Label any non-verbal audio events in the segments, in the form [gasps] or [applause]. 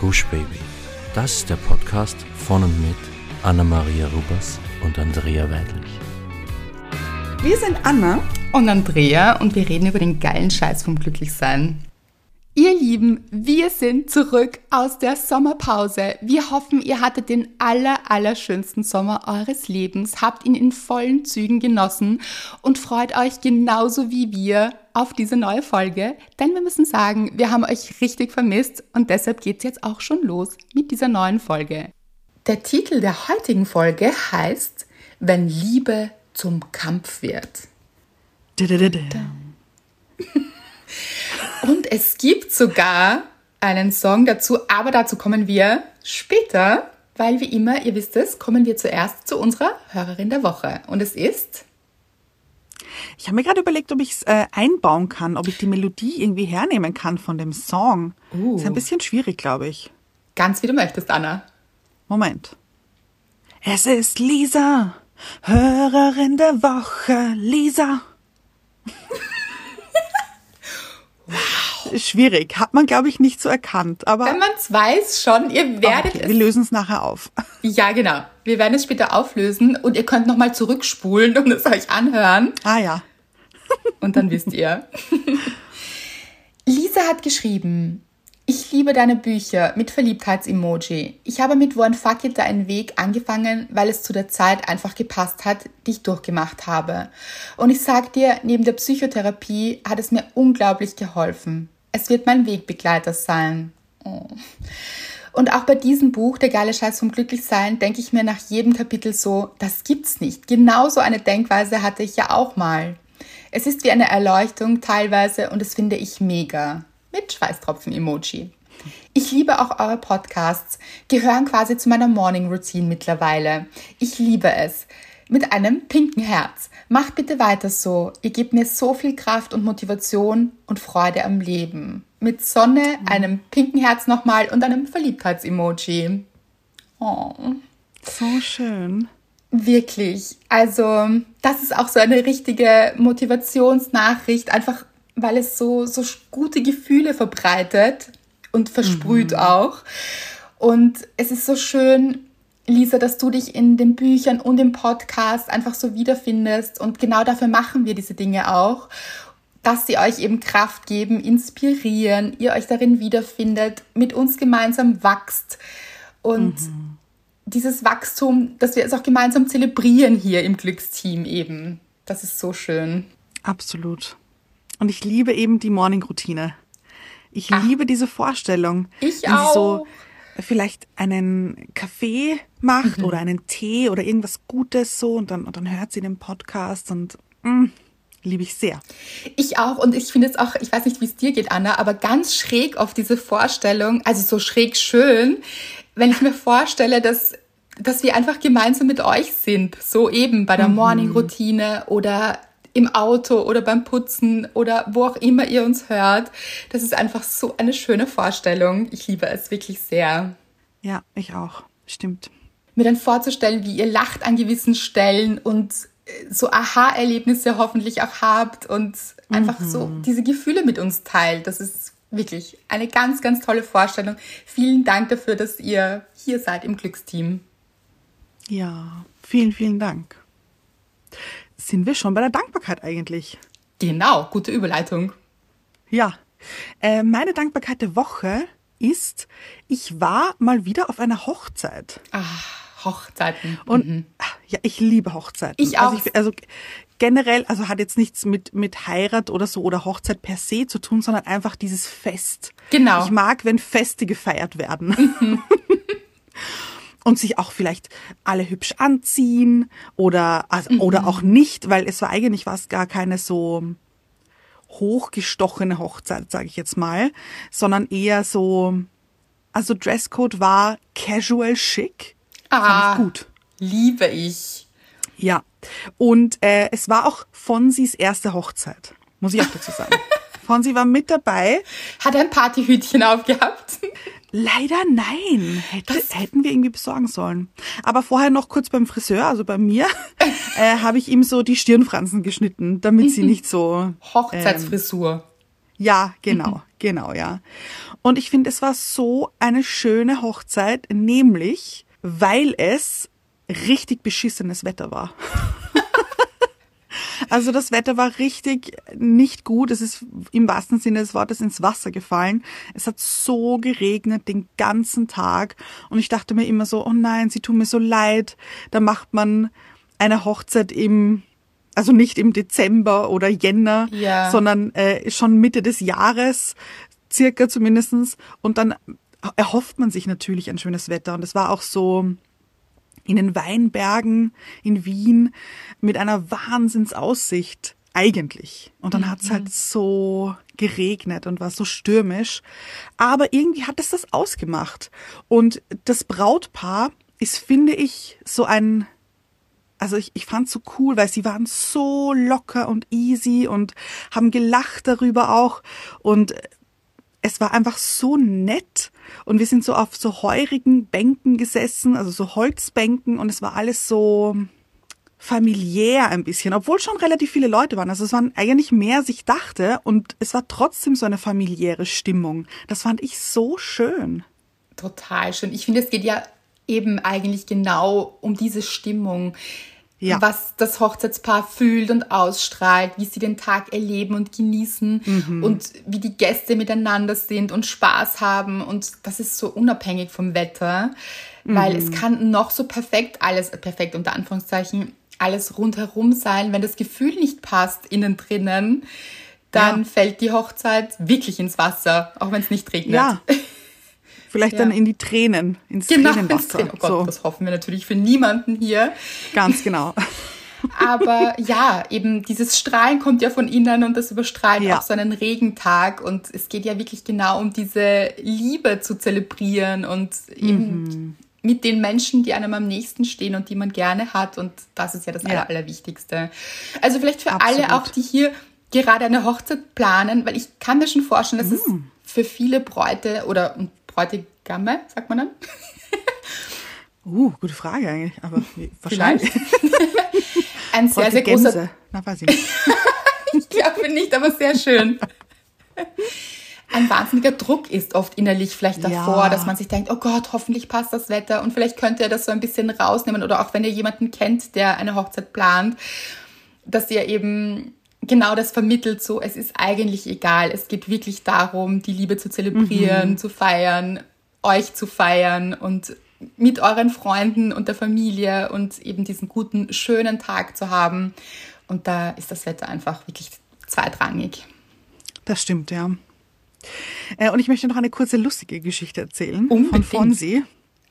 Gush Baby. Das ist der Podcast von und mit Anna-Maria Rubers und Andrea Weidlich. Wir sind Anna und Andrea und wir reden über den geilen Scheiß vom Glücklichsein. Ihr Lieben, wir sind zurück aus der Sommerpause. Wir hoffen, ihr hattet den aller, allerschönsten Sommer eures Lebens, habt ihn in vollen Zügen genossen und freut euch genauso wie wir auf diese neue Folge. Denn wir müssen sagen, wir haben euch richtig vermisst und deshalb geht's jetzt auch schon los mit dieser neuen Folge. Der Titel der heutigen Folge heißt Wenn Liebe zum Kampf wird. Da, da, da, [laughs] und es gibt sogar einen Song dazu, aber dazu kommen wir später, weil wie immer, ihr wisst es, kommen wir zuerst zu unserer Hörerin der Woche. Und es ist. Ich habe mir gerade überlegt, ob ich es äh, einbauen kann, ob ich die Melodie irgendwie hernehmen kann von dem Song. Uh. Ist ein bisschen schwierig, glaube ich. Ganz wie du möchtest, Anna. Moment. Es ist Lisa, Hörerin der Woche, Lisa. Wow. Schwierig. Hat man, glaube ich, nicht so erkannt. Aber Wenn man es weiß schon, ihr werdet okay, es. Wir lösen es nachher auf. [laughs] Ja, genau. Wir werden es später auflösen und ihr könnt nochmal zurückspulen und es euch anhören. Ah ja. und dann wisst ihr. [laughs] Lisa hat geschrieben, ich liebe deine Bücher mit Verliebtheits-Emoji. Ich habe mit One Fuck It einen Weg angefangen, weil es zu der Zeit einfach gepasst hat, die ich durchgemacht habe. Und ich sag dir, neben der Psychotherapie hat es mir unglaublich geholfen. Es wird mein Wegbegleiter sein. Oh. Und auch bei diesem Buch, Der geile Scheiß vom Glücklichsein, denke ich mir nach jedem Kapitel so, das gibt's nicht. Genauso eine Denkweise hatte ich ja auch mal. Es ist wie eine Erleuchtung teilweise und das finde ich mega mit Schweißtropfen-Emoji. Ich liebe auch eure Podcasts, gehören quasi zu meiner Morning Routine mittlerweile. Ich liebe es. Mit einem pinken Herz. Macht bitte weiter so. Ihr gebt mir so viel Kraft und Motivation und Freude am Leben. Mit Sonne, einem pinken Herz nochmal und einem Verliebtheits-Emoji. Oh. So schön. Wirklich. Also, das ist auch so eine richtige Motivationsnachricht. Einfach weil es so, so gute Gefühle verbreitet und versprüht mhm. auch. Und es ist so schön, Lisa, dass du dich in den Büchern und im Podcast einfach so wiederfindest. Und genau dafür machen wir diese Dinge auch, dass sie euch eben Kraft geben, inspirieren, ihr euch darin wiederfindet, mit uns gemeinsam wächst. Und mhm. dieses Wachstum, dass wir es auch gemeinsam zelebrieren hier im Glücksteam eben. Das ist so schön. Absolut. Und ich liebe eben die Morning-Routine. Ich Ach, liebe diese Vorstellung. Ich wenn auch. sie so vielleicht einen Kaffee macht mhm. oder einen Tee oder irgendwas Gutes so und dann, und dann hört sie den Podcast und mh, mm, liebe ich sehr. Ich auch und ich finde es auch, ich weiß nicht, wie es dir geht, Anna, aber ganz schräg auf diese Vorstellung, also so schräg schön, wenn ich mir vorstelle, dass dass wir einfach gemeinsam mit euch sind, so eben bei der mhm. Morning-Routine oder im Auto oder beim Putzen oder wo auch immer ihr uns hört. Das ist einfach so eine schöne Vorstellung. Ich liebe es wirklich sehr. Ja, ich auch. Stimmt. Mir dann vorzustellen, wie ihr lacht an gewissen Stellen und äh, so Aha-Erlebnisse hoffentlich auch habt und einfach mhm. so diese Gefühle mit uns teilt. Das ist wirklich eine ganz, ganz tolle Vorstellung. Vielen Dank dafür, dass ihr hier seid im Glücksteam. Ja, vielen, vielen Dank sind wir schon bei der Dankbarkeit eigentlich. Genau, gute Überleitung. Ja, äh, meine Dankbarkeit der Woche ist, ich war mal wieder auf einer Hochzeit. Ach, Hochzeiten. Und mhm. ja, ich liebe Hochzeiten. Ich auch. Also, ich, also generell, also hat jetzt nichts mit, mit Heirat oder so oder Hochzeit per se zu tun, sondern einfach dieses Fest. Genau. Ich mag, wenn Feste gefeiert werden. Mhm. [laughs] und sich auch vielleicht alle hübsch anziehen oder, also, mhm. oder auch nicht, weil es war eigentlich was gar keine so hochgestochene Hochzeit, sage ich jetzt mal, sondern eher so, also Dresscode war casual chic. Ah, gut. Liebe ich. Ja. Und äh, es war auch Fonsis erste Hochzeit, muss ich auch dazu sagen. [laughs] Fonsi war mit dabei. Hat ein Partyhütchen aufgehabt. [laughs] Leider nein. Hätte, hätten wir irgendwie besorgen sollen. Aber vorher noch kurz beim Friseur, also bei mir, [laughs] äh, habe ich ihm so die Stirnfransen geschnitten, damit sie nicht so. Hochzeitsfrisur. Ähm, Ja, genau, genau, ja. Und ich finde, es war so eine schöne Hochzeit, nämlich weil es richtig beschissenes Wetter war. Also das Wetter war richtig nicht gut. Es ist im wahrsten Sinne des Wortes ins Wasser gefallen. Es hat so geregnet den ganzen Tag. Und ich dachte mir immer so, oh nein, sie tun mir so leid. Da macht man eine Hochzeit im, also nicht im Dezember oder Jänner, Ja. sondern äh, schon Mitte des Jahres, circa zumindestens. Und dann erhofft man sich natürlich ein schönes Wetter. Und es war auch so, in den Weinbergen in Wien mit einer Wahnsinnsaussicht eigentlich. Und dann hat's halt so geregnet und war so stürmisch. Aber irgendwie hat es das ausgemacht. Und das Brautpaar ist, finde ich, so ein, also ich, ich fand's so cool, weil sie waren so locker und easy und haben gelacht darüber auch. Und es war einfach so nett und wir sind so auf so heurigen Bänken gesessen, also so Holzbänken und es war alles so familiär ein bisschen, obwohl schon relativ viele Leute waren. Also es waren eigentlich mehr, als ich dachte und es war trotzdem so eine familiäre Stimmung. Das fand ich so schön. Total schön. Ich finde, es geht ja eben eigentlich genau um diese Stimmung. Ja. Was das Hochzeitspaar fühlt und ausstrahlt, wie sie den Tag erleben und genießen Mhm. und wie die Gäste miteinander sind und Spaß haben. Und das ist so unabhängig vom Wetter, weil Mhm. es kann noch so perfekt alles, perfekt unter Anführungszeichen, alles rundherum sein. Wenn das Gefühl nicht passt innen drinnen, dann Ja. fällt die Hochzeit wirklich ins Wasser, auch wenn es nicht regnet. Ja. [laughs] Vielleicht Ja. dann in die Tränen, ins Genau, ins Tränenwasser. Tränen. Oh Gott, so, das hoffen wir natürlich für niemanden hier. ganz genau. [laughs] Aber ja, eben dieses Strahlen kommt ja von innen und das überstrahlt Ja. auch so einen Regentag. Und es geht ja wirklich genau um diese Liebe zu zelebrieren und eben Mhm. mit den Menschen, die einem am nächsten stehen und die man gerne hat. Und das ist ja das Ja. Aller, Allerwichtigste. Also vielleicht für Absolut. alle auch, die hier gerade eine Hochzeit planen, weil ich kann mir schon vorstellen, dass es Mhm. für viele Bräute oder Bräutigamme, sagt man dann, Uh, gute Frage eigentlich, aber [laughs] wahrscheinlich. [laughs] ein sehr, sehr großer. Na, weiß ich nicht. [laughs] Ich glaube nicht, aber sehr schön. Ein wahnsinniger Druck ist oft innerlich vielleicht davor, Ja. dass man sich denkt, oh Gott, hoffentlich passt das Wetter und vielleicht könnt ihr das so ein bisschen rausnehmen oder auch wenn ihr jemanden kennt, der eine Hochzeit plant, dass ihr eben genau das vermittelt, so es ist eigentlich egal, es geht wirklich darum, die Liebe zu zelebrieren, zu feiern, euch zu feiern und mit euren Freunden und der Familie und eben diesen guten, schönen Tag zu haben. Und da ist das Wetter einfach wirklich zweitrangig. Das stimmt, ja. Äh, und ich möchte noch eine kurze lustige Geschichte erzählen Unbedingt. von Fonsi.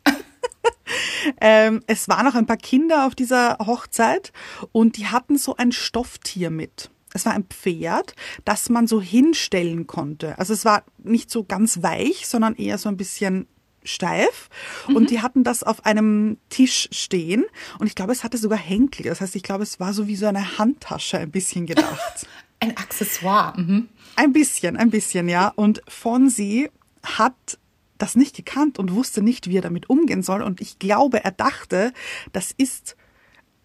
[laughs] ähm, es waren noch ein paar Kinder auf dieser Hochzeit und die hatten so ein Stofftier mit. Es war ein Pferd, das man so hinstellen konnte. Also es war nicht so ganz weich, sondern eher so ein bisschen steif. Und die hatten das auf einem Tisch stehen. Und ich glaube, es hatte sogar Henkel. Das heißt, ich glaube, es war so wie so eine Handtasche ein bisschen gedacht. [laughs] Ein Accessoire. Mhm. Ein bisschen, ein bisschen, ja. Und Fonsi hat das nicht gekannt und wusste nicht, wie er damit umgehen soll. Und ich glaube, er dachte, das ist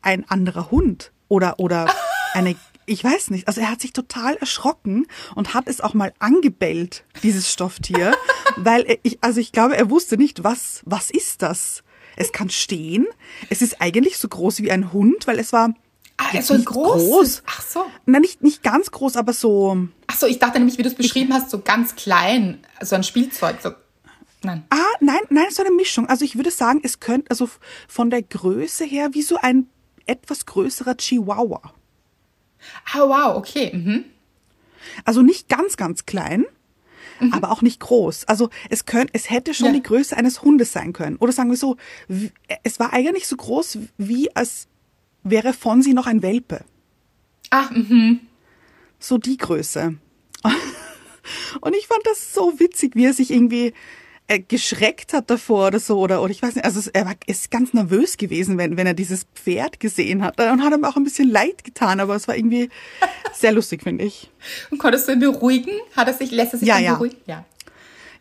ein anderer Hund oder, oder [laughs] eine, ich weiß nicht. Also er hat sich total erschrocken und hat es auch mal angebellt, dieses Stofftier, [laughs] weil ich, also ich glaube, er wusste nicht, was, was ist das? Es kann stehen. Es ist eigentlich so groß wie ein Hund, weil es war Ah, jetzt so ein großes. groß. Ach so. Na, nicht, nicht ganz groß, aber so, Ach so, ich dachte nämlich, wie du es beschrieben hast, so ganz klein, so ein Spielzeug. So. Nein. Ah, nein, nein, so eine Mischung. Also ich würde sagen, es könnte, also von der Größe her, wie so ein etwas größerer Chihuahua. Ah, wow, okay. Mhm. Also nicht ganz, ganz klein, aber auch nicht groß. Also es könnte, es hätte schon Ja. die Größe eines Hundes sein können. Oder sagen wir so, es war eigentlich so groß, wie als wäre Fonsi noch ein Welpe. Ah, mhm. So die Größe. [laughs] Und ich fand das so witzig, wie er sich irgendwie äh, geschreckt hat davor oder so. Oder, oder ich weiß nicht, also er war, ist ganz nervös gewesen, wenn, wenn er dieses Pferd gesehen hat. Und hat ihm auch ein bisschen leid getan, aber es war irgendwie [laughs] sehr lustig, finde ich. Und konntest du ihn beruhigen? Hat er sich, lässt er sich Ja, ja. beruhigen? Ja.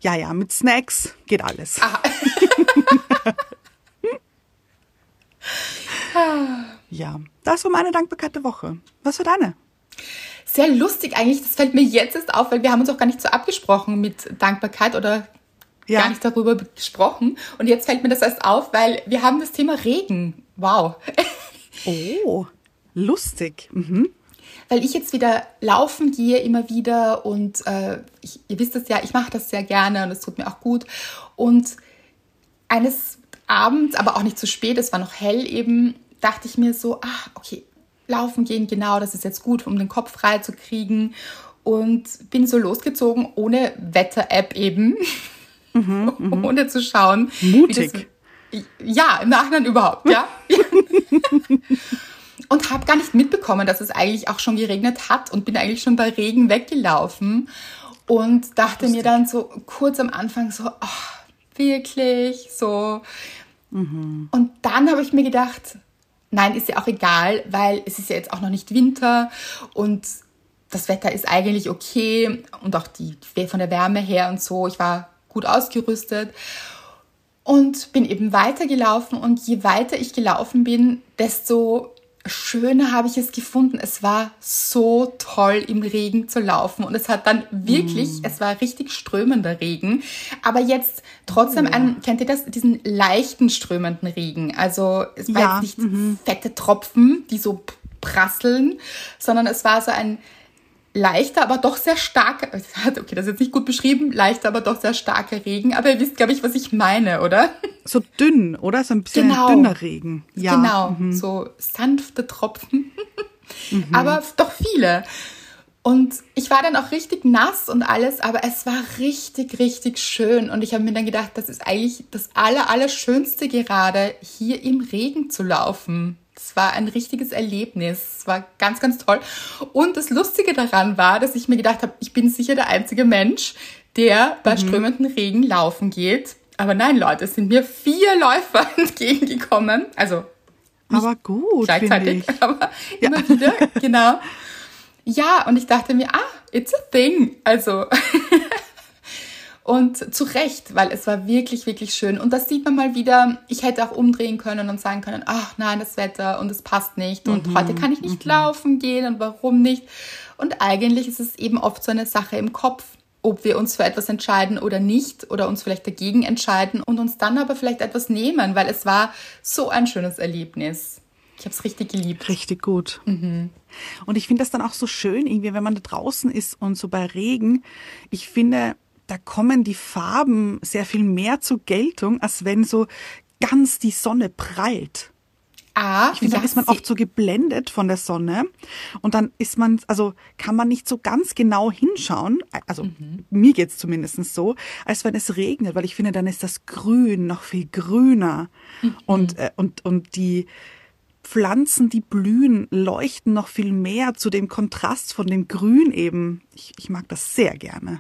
Ja, ja, mit Snacks geht alles. Aha. [laughs] Ja, das war meine Dankbarkeit der Woche. Was war deine? sehr lustig eigentlich. Das fällt mir jetzt erst auf, weil wir haben uns auch gar nicht so abgesprochen mit Dankbarkeit oder Ja. gar nicht darüber gesprochen. Und jetzt fällt mir das erst auf, weil wir haben das Thema Regen. Wow. [laughs] Oh, lustig. Mhm. weil ich jetzt wieder laufen gehe immer wieder und äh, ich, ihr wisst es ja, ich mache das sehr gerne und es tut mir auch gut. Und eines Abends, aber auch nicht zu spät, es war noch hell eben, dachte ich mir so, ah, okay, laufen gehen, genau, das ist jetzt gut, um den Kopf frei zu kriegen. Und bin so losgezogen, ohne Wetter-App eben, [laughs] [laughs] ohne zu schauen. Mutig. das- ja, im Nachhinein überhaupt, ja. [laughs] und habe gar nicht mitbekommen, dass es eigentlich auch schon geregnet hat und bin eigentlich schon bei Regen weggelaufen und dachte mir dann so kurz am Anfang so, ach, wirklich, so. Und dann habe ich mir gedacht, nein, ist ja auch egal, weil es ist ja jetzt auch noch nicht Winter und das Wetter ist eigentlich okay und auch die von der Wärme her und so. Ich war gut ausgerüstet und bin eben weitergelaufen. Und je weiter ich gelaufen bin, desto schöner habe ich es gefunden. Es war so toll im Regen zu laufen. Und es hat dann wirklich, es war richtig strömender Regen, aber jetzt trotzdem ein, kennt ihr das, diesen leichten strömenden Regen. Also es war Ja, jetzt nicht fette Tropfen, die so prasseln, sondern es war so ein leichter, aber doch sehr starker, [laughs] okay, das ist jetzt nicht gut beschrieben, leichter, aber doch sehr starker Regen, aber ihr wisst, glaube ich, was ich meine, oder? [laughs] So dünn, oder? So ein bisschen Genau. dünner Regen. Ja. Mhm. Genau, so sanfte Tropfen, [laughs] aber doch viele. Und ich war dann auch richtig nass und alles, aber es war richtig, richtig schön. Und ich habe mir dann gedacht, das ist eigentlich das Aller, Allerschönste gerade, hier im Regen zu laufen. Es war ein richtiges Erlebnis. Es war ganz, ganz toll. Und das Lustige daran war, dass ich mir gedacht habe, ich bin sicher der einzige Mensch, der bei strömendem Regen laufen geht. Aber nein, Leute, es sind mir vier Läufer [laughs] entgegengekommen. Also Aber gut, gleichzeitig, ich. [laughs] aber immer wieder, genau. Ja, und ich dachte mir, ah, it's a thing. Also, [laughs] und zu Recht, weil es war wirklich, wirklich schön. Und das sieht man mal wieder, ich hätte auch umdrehen können und sagen können, ach nein, das Wetter und es passt nicht und Mhm, heute kann ich nicht laufen gehen und warum nicht. Und eigentlich ist es eben oft so eine Sache im Kopf, ob wir uns für etwas entscheiden oder nicht oder uns vielleicht dagegen entscheiden und uns dann aber vielleicht etwas nehmen, weil es war so ein schönes Erlebnis. Ich habe es richtig geliebt. Richtig gut. Und ich finde das dann auch so schön, irgendwie, wenn man da draußen ist und so bei Regen. Ich finde, da kommen die Farben sehr viel mehr zur Geltung, als wenn so ganz die Sonne prallt. Ah, Ich finde, dann ist man oft so geblendet von der Sonne und dann ist man, also kann man nicht so ganz genau hinschauen, also mir geht's zumindest so, als wenn es regnet, weil ich finde, dann ist das Grün noch viel grüner und, äh, und, und die Pflanzen, die blühen, leuchten noch viel mehr zu dem Kontrast von dem Grün eben. Ich, ich mag das sehr gerne.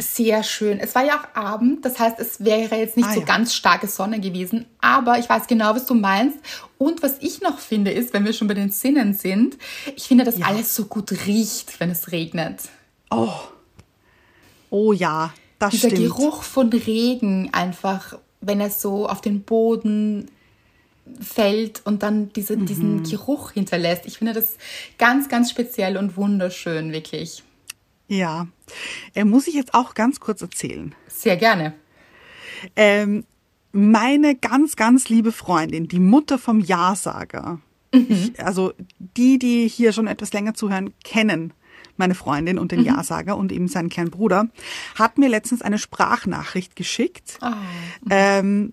Sehr schön. Es war ja auch Abend, das heißt, es wäre jetzt nicht Ah, so ja. ganz starke Sonne gewesen, aber ich weiß genau, was du meinst. Und was ich noch finde, ist, wenn wir schon bei den Sinnen sind, ich finde, dass Ja. alles so gut riecht, wenn es regnet. Oh, oh ja, das Dieser stimmt. Geruch von Regen einfach, wenn es so auf den Boden fällt und dann diese, Mhm. diesen Geruch hinterlässt. Ich finde das ganz, ganz speziell und wunderschön, wirklich. Ja, äh, muss ich jetzt auch ganz kurz erzählen. Sehr gerne. Ähm, meine ganz, ganz liebe Freundin, die Mutter vom Ja-Sager, ich, also die, die hier schon etwas länger zuhören, kennen meine Freundin und den Ja-Sager und eben seinen kleinen Bruder, hat mir letztens eine Sprachnachricht geschickt. Ähm,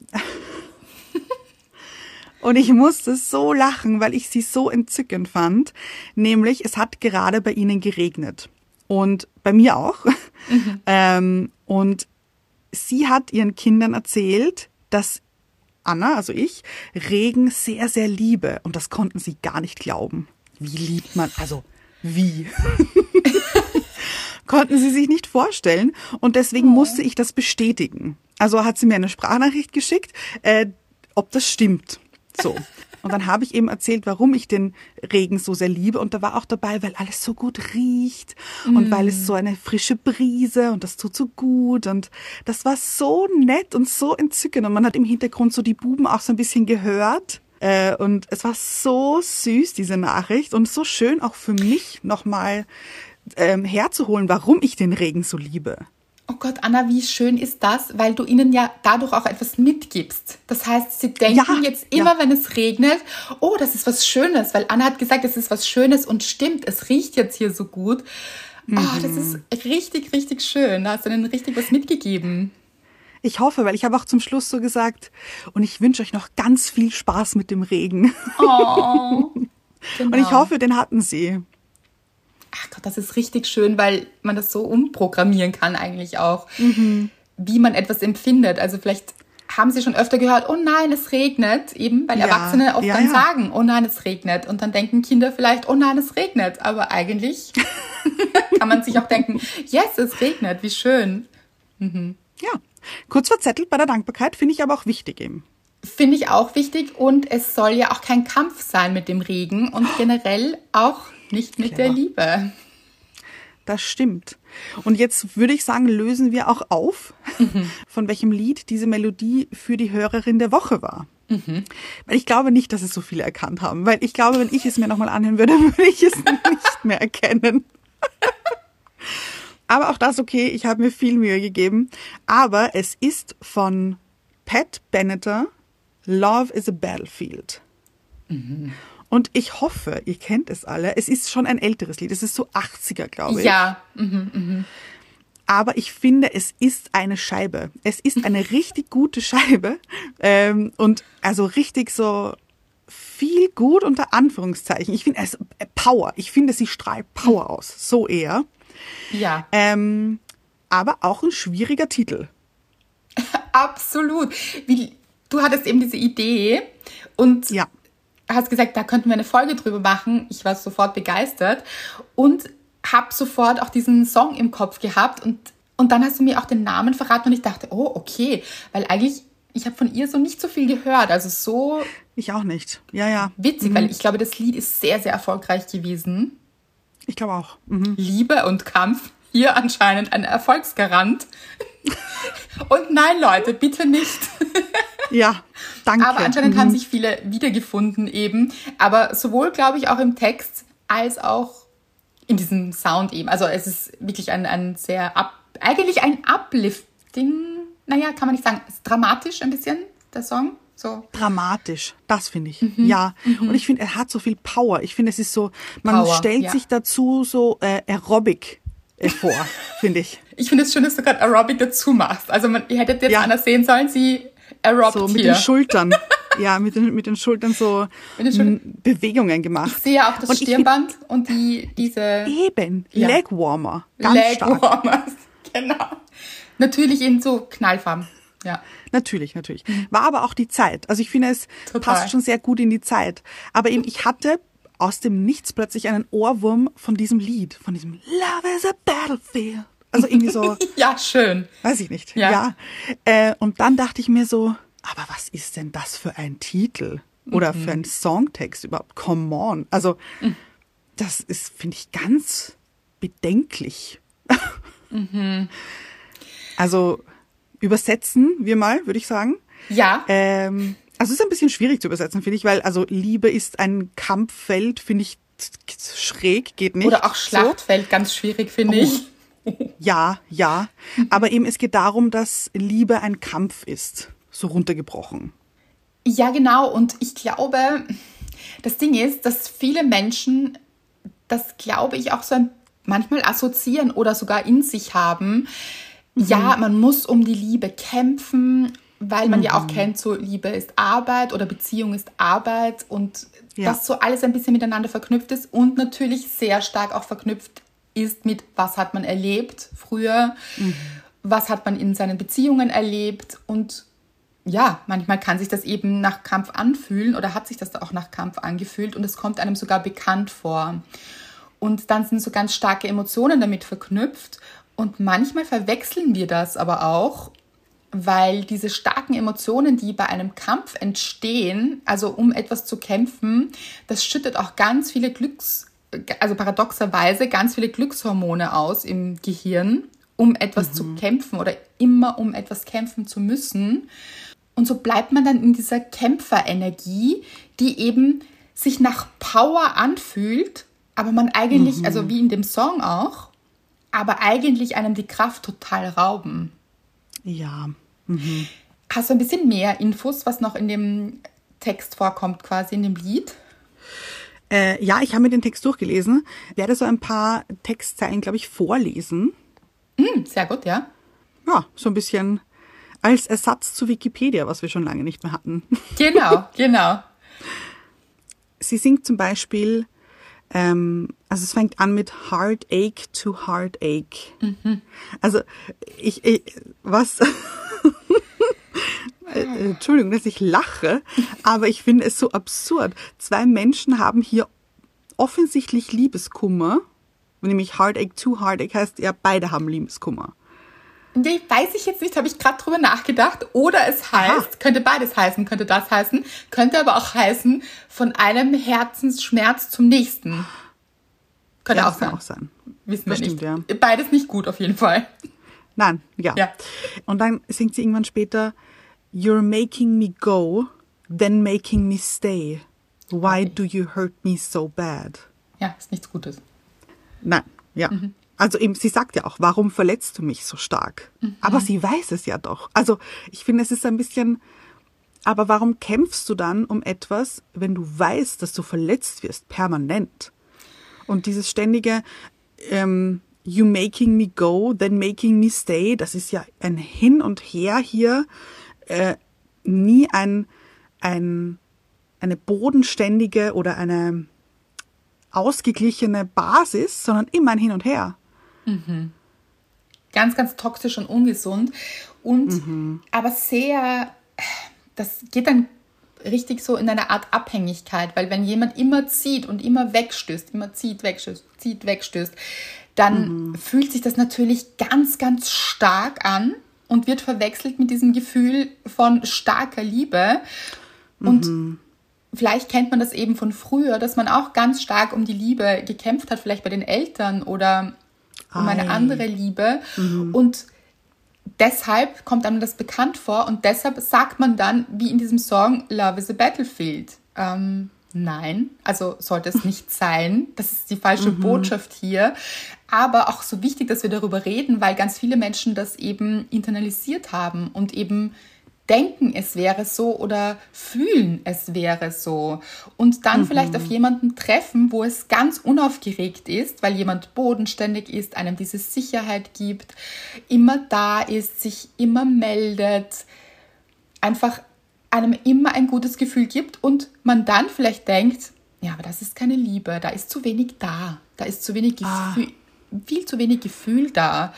[laughs] und ich musste so lachen, weil ich sie so entzückend fand. Nämlich, es hat gerade bei ihnen geregnet. Und bei mir auch. [laughs] Ähm, und sie hat ihren Kindern erzählt, dass Anna, also ich, Regen sehr, sehr liebe. Und das konnten sie gar nicht glauben. Wie liebt man, also wie? [laughs] konnten sie sich nicht vorstellen. Und deswegen musste ich das bestätigen. Also hat sie mir eine Sprachnachricht geschickt, äh, ob das stimmt. So. Und dann habe ich eben erzählt, warum ich den Regen so sehr liebe. Und da war auch dabei, weil alles so gut riecht und weil es so eine frische Brise und das tut so gut. Und das war so nett und so entzückend. Und man hat im Hintergrund so die Buben auch so ein bisschen gehört. Äh, und es war so süß, diese Nachricht, und so schön auch für mich nochmal ähm, herzuholen, warum ich den Regen so liebe. Oh Gott, Anna, wie schön ist das, weil du ihnen ja dadurch auch etwas mitgibst. Das heißt, sie denken ja, jetzt immer, ja. wenn es regnet, oh, das ist was Schönes, weil Anna hat gesagt, es ist was Schönes und stimmt, es riecht jetzt hier so gut. Mhm. Oh, das ist richtig, richtig schön. Da hast du ihnen richtig was mitgegeben. Ich hoffe, weil ich habe auch zum Schluss so gesagt, und ich wünsche euch noch ganz viel Spaß mit dem Regen. Oh, genau. [laughs] Und ich genau. hoffe, den hatten sie ach Gott, das ist richtig schön, weil man das so umprogrammieren kann eigentlich auch, mhm. wie man etwas empfindet. Also vielleicht haben Sie schon öfter gehört, oh nein, es regnet, eben weil ja, Erwachsene oft ja, dann ja. sagen, oh nein, es regnet. Und dann denken Kinder vielleicht, oh nein, es regnet. Aber eigentlich [laughs] kann man sich auch denken, yes, es regnet, wie schön. Mhm. Ja, kurz verzettelt bei der Dankbarkeit finde ich aber auch wichtig eben. Finde ich auch wichtig und es soll ja auch kein Kampf sein mit dem Regen und [gasps] generell auch nicht mit Clever. der Liebe. Das stimmt. Und jetzt würde ich sagen, lösen wir auch auf, mhm. [laughs] von welchem Lied diese Melodie für die Hörerin der Woche war. Mhm. Weil ich glaube nicht, dass es so viele erkannt haben. Weil ich glaube, wenn ich es mir nochmal anhören würde, [laughs] würde ich es nicht mehr erkennen. [laughs] Aber auch das okay, ich habe mir viel Mühe gegeben. Aber es ist von Pat Benetter, Love is a Battlefield. Mhm. Und ich hoffe, ihr kennt es alle. Es ist schon ein älteres Lied. Es ist so 80er, glaube ich. Ja. Mhm, mh. Aber ich finde, es ist eine Scheibe. Es ist eine [laughs] richtig gute Scheibe. Ähm, und also richtig so viel gut unter Anführungszeichen. Ich finde es äh, Power. Ich finde, sie strahlt Power aus. So eher. Ja. Ähm, aber auch ein schwieriger Titel. [laughs] Absolut. Wie, du hattest eben diese Idee und ja hast gesagt, da könnten wir eine Folge drüber machen. Ich war sofort begeistert und habe sofort auch diesen Song im Kopf gehabt und, und dann hast du mir auch den Namen verraten und ich dachte, oh, okay, weil eigentlich, ich habe von ihr so nicht so viel gehört, also so... Ich auch nicht, ja, ja. Witzig, mhm. weil ich glaube, das Lied ist sehr, sehr erfolgreich gewesen. Ich glaube auch. Mhm. Liebe und Kampf, hier anscheinend ein Erfolgsgarant. [laughs] und nein, Leute, bitte nicht. Ja, [laughs] danke. Aber anscheinend mhm. haben sich viele wiedergefunden eben. Aber sowohl, glaube ich, auch im Text als auch in diesem Sound eben. Also es ist wirklich ein, ein sehr, up, eigentlich ein Uplifting, naja, kann man nicht sagen, ist dramatisch ein bisschen, der Song. So. Dramatisch, das finde ich. Mhm. Ja. Mhm. Und ich finde, er hat so viel Power. Ich finde, es ist so, man Power, stellt ja. sich dazu so äh, Aerobic äh, vor, [laughs] finde ich. Ich finde es schön, dass du gerade Aerobic dazu machst. Also man, ihr hättet jetzt ja. anders sehen sollen, sie Aerobt so mit hier. den Schultern. [laughs] Ja, mit den, mit den Schultern so den Schultern. Bewegungen gemacht. Ich sehe auch das und Stirnband find, und die, diese. Eben, ja. Legwarmer. Legwarmers, [laughs] genau. Natürlich in so Knallfarben. Ja. Natürlich, natürlich. War aber auch die Zeit. Also ich finde, es Total. passt schon sehr gut in die Zeit. Aber eben, ich hatte aus dem Nichts plötzlich einen Ohrwurm von diesem Lied, von diesem Love is a Battlefield. Also irgendwie so. [laughs] ja, schön. Weiß ich nicht. Ja. ja. Äh, und dann dachte ich mir so, aber was ist denn das für ein Titel? Oder mhm. für ein Songtext überhaupt? Come on. Also, mhm. das ist, finde ich, ganz bedenklich. mhm. [laughs] Also, übersetzen wir mal, würde ich sagen. Ja. Ähm, also, es ist ein bisschen schwierig zu übersetzen, finde ich, weil, also, Liebe ist ein Kampffeld, finde ich, schräg, geht nicht. Oder auch Schlachtfeld, so. ganz schwierig, finde oh. ich. Ja, ja. Aber eben es geht darum, dass Liebe ein Kampf ist. So runtergebrochen. Ja, genau. Und ich glaube, das Ding ist, dass viele Menschen, das glaube ich auch so manchmal assoziieren oder sogar in sich haben. Mhm. Ja, man muss um die Liebe kämpfen, weil man mhm. ja auch mhm. kennt, so Liebe ist Arbeit oder Beziehung ist Arbeit und ja. dass so alles ein bisschen miteinander verknüpft ist und natürlich sehr stark auch verknüpft ist mit, was hat man erlebt früher, mhm. was hat man in seinen Beziehungen erlebt und ja, manchmal kann sich das eben nach Kampf anfühlen oder hat sich das auch nach Kampf angefühlt und es kommt einem sogar bekannt vor. Und dann sind so ganz starke Emotionen damit verknüpft und manchmal verwechseln wir das aber auch, weil diese starken Emotionen, die bei einem Kampf entstehen, also um etwas zu kämpfen, das schüttet auch ganz viele Glücks also paradoxerweise ganz viele Glückshormone aus im Gehirn, um etwas mhm. zu kämpfen oder immer um etwas kämpfen zu müssen. Und so bleibt man dann in dieser Kämpferenergie, die eben sich nach Power anfühlt, aber man eigentlich, also wie in dem Song auch, aber eigentlich einem die Kraft total rauben. Ja. Hast du ein bisschen mehr Infos, was noch in dem Text vorkommt, quasi in dem Lied? Äh, ja, ich habe mir den Text durchgelesen. Ich werde so ein paar Textzeilen, glaube ich, vorlesen. Hm, sehr gut, ja. Ja, so ein bisschen als Ersatz zu Wikipedia, was wir schon lange nicht mehr hatten. [laughs] Genau, genau. Sie singt zum Beispiel, ähm, also es fängt an mit Heartache to Heartache. Also ich, ich was, [laughs] Äh, Entschuldigung, dass ich lache, aber ich finde es so absurd. Zwei Menschen haben hier offensichtlich Liebeskummer, nämlich Heartache to Heartache heißt ja, beide haben Liebeskummer. Nee, weiß ich jetzt nicht, habe ich gerade drüber nachgedacht. Oder es heißt, könnte beides heißen, könnte das heißen, könnte aber auch heißen, von einem Herzensschmerz zum nächsten. Könnte Ja, auch sein. auch sein. Wissen Das wir stimmt, nicht. Beides nicht gut auf jeden Fall. Nein, ja. Ja. Und dann singt sie irgendwann später, You're making me go, then making me stay. Why Okay. do you hurt me so bad? Ja, ist nichts Gutes. Nein, ja. Also eben, sie sagt ja auch, warum verletzt du mich so stark? Aber sie weiß es ja doch. Also ich finde, es ist ein bisschen, aber warum kämpfst du dann um etwas, wenn du weißt, dass du verletzt wirst, permanent? Und dieses ständige, ähm, you making me go, then making me stay, das ist ja ein Hin und Her hier, äh, nie ein, ein, eine bodenständige oder eine ausgeglichene Basis, sondern immer ein Hin und Her. Ganz, ganz toxisch und ungesund. Und aber sehr, das geht dann richtig so in eine Art Abhängigkeit, weil wenn jemand immer zieht und immer wegstößt, immer zieht, wegstößt, zieht, wegstößt, dann fühlt sich das natürlich ganz, ganz stark an und wird verwechselt mit diesem Gefühl von starker Liebe. Und vielleicht kennt man das eben von früher, dass man auch ganz stark um die Liebe gekämpft hat, vielleicht bei den Eltern oder um eine Ei. andere Liebe. Und deshalb kommt einem das bekannt vor und deshalb sagt man dann, wie in diesem Song, Love is a Battlefield. Ähm, nein, also sollte es nicht [laughs] sein. Das ist die falsche Botschaft hier. Aber auch so wichtig, dass wir darüber reden, weil ganz viele Menschen das eben internalisiert haben und eben denken, es wäre so oder fühlen, es wäre so. Und dann vielleicht auf jemanden treffen, wo es ganz unaufgeregt ist, weil jemand bodenständig ist, einem diese Sicherheit gibt, immer da ist, sich immer meldet, einfach einem immer ein gutes Gefühl gibt und man dann vielleicht denkt, ja, aber das ist keine Liebe, da ist zu wenig da, da ist zu wenig Gefühl, viel zu wenig Gefühl da,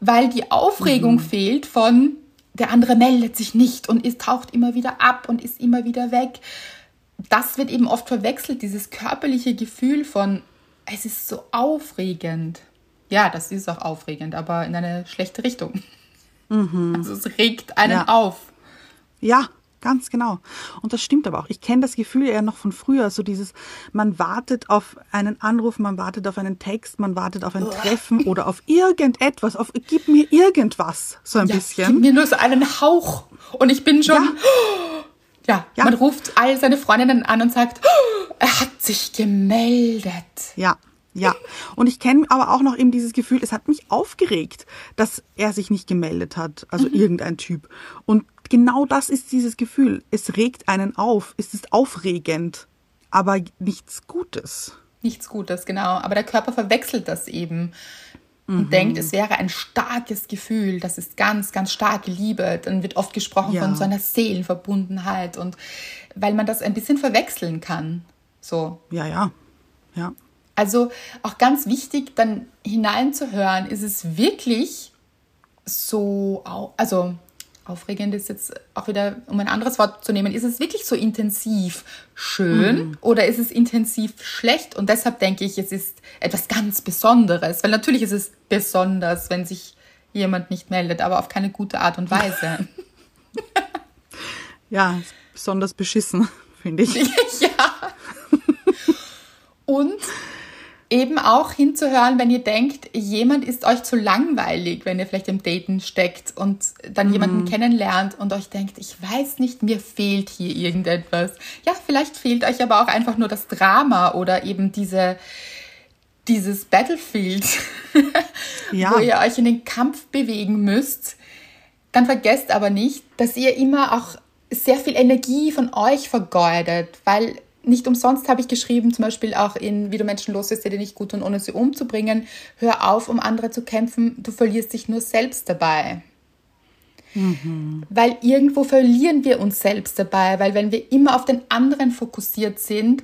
weil die Aufregung fehlt von der andere meldet sich nicht und ist, taucht immer wieder ab und ist immer wieder weg. Das wird eben oft verwechselt, dieses körperliche Gefühl von, es ist so aufregend. Ja, das ist auch aufregend, aber in eine schlechte Richtung. Also es regt einen Ja. auf. Ja, ganz genau. Und das stimmt aber auch. Ich kenne das Gefühl ja noch von früher, so dieses, man wartet auf einen Anruf, man wartet auf einen Text, man wartet auf ein Treffen oder auf irgendetwas, auf gib mir irgendwas, so ein Ja, bisschen. Gib mir nur so einen Hauch und ich bin schon. Ja, [gasps] Ja. man ruft all seine Freundinnen an und sagt, "Oh, [gasps] er hat sich gemeldet. Ja, ja. Und ich kenne aber auch noch eben dieses Gefühl, es hat mich aufgeregt, dass er sich nicht gemeldet hat, also irgendein Typ. Und genau das ist dieses Gefühl. Es regt einen auf, es ist aufregend, aber nichts Gutes. Nichts Gutes, genau. Aber der Körper verwechselt das eben und denkt, es wäre ein starkes Gefühl, das ist ganz, ganz starke Liebe. Dann wird oft gesprochen Ja. von so einer Seelenverbundenheit und weil man das ein bisschen verwechseln kann. So. Ja, ja, ja. Also auch ganz wichtig, dann hineinzuhören, ist es wirklich so, also aufregend ist jetzt auch wieder, um ein anderes Wort zu nehmen, ist es wirklich so intensiv schön oder ist es intensiv schlecht? Und deshalb denke ich, es ist etwas ganz Besonderes, weil natürlich ist es besonders, wenn sich jemand nicht meldet, aber auf keine gute Art und Weise. [laughs] Ja, besonders beschissen, finde ich. [laughs] ja. Und eben auch hinzuhören, wenn ihr denkt, jemand ist euch zu langweilig, wenn ihr vielleicht im Daten steckt und dann mhm. jemanden kennenlernt und euch denkt, ich weiß nicht, mir fehlt hier irgendetwas. Ja, vielleicht fehlt euch aber auch einfach nur das Drama oder eben diese, dieses Battlefield, [laughs] ja. wo ihr euch in den Kampf bewegen müsst. Dann vergesst aber nicht, dass ihr immer auch sehr viel Energie von euch vergeudet, weil nicht umsonst habe ich geschrieben, zum Beispiel auch in Wie du Menschen loslässt, die dir nicht gut tun, ohne sie umzubringen. Hör auf, um andere zu kämpfen. Du verlierst dich nur selbst dabei. Mhm. Weil irgendwo verlieren wir uns selbst dabei, weil wenn wir immer auf den anderen fokussiert sind,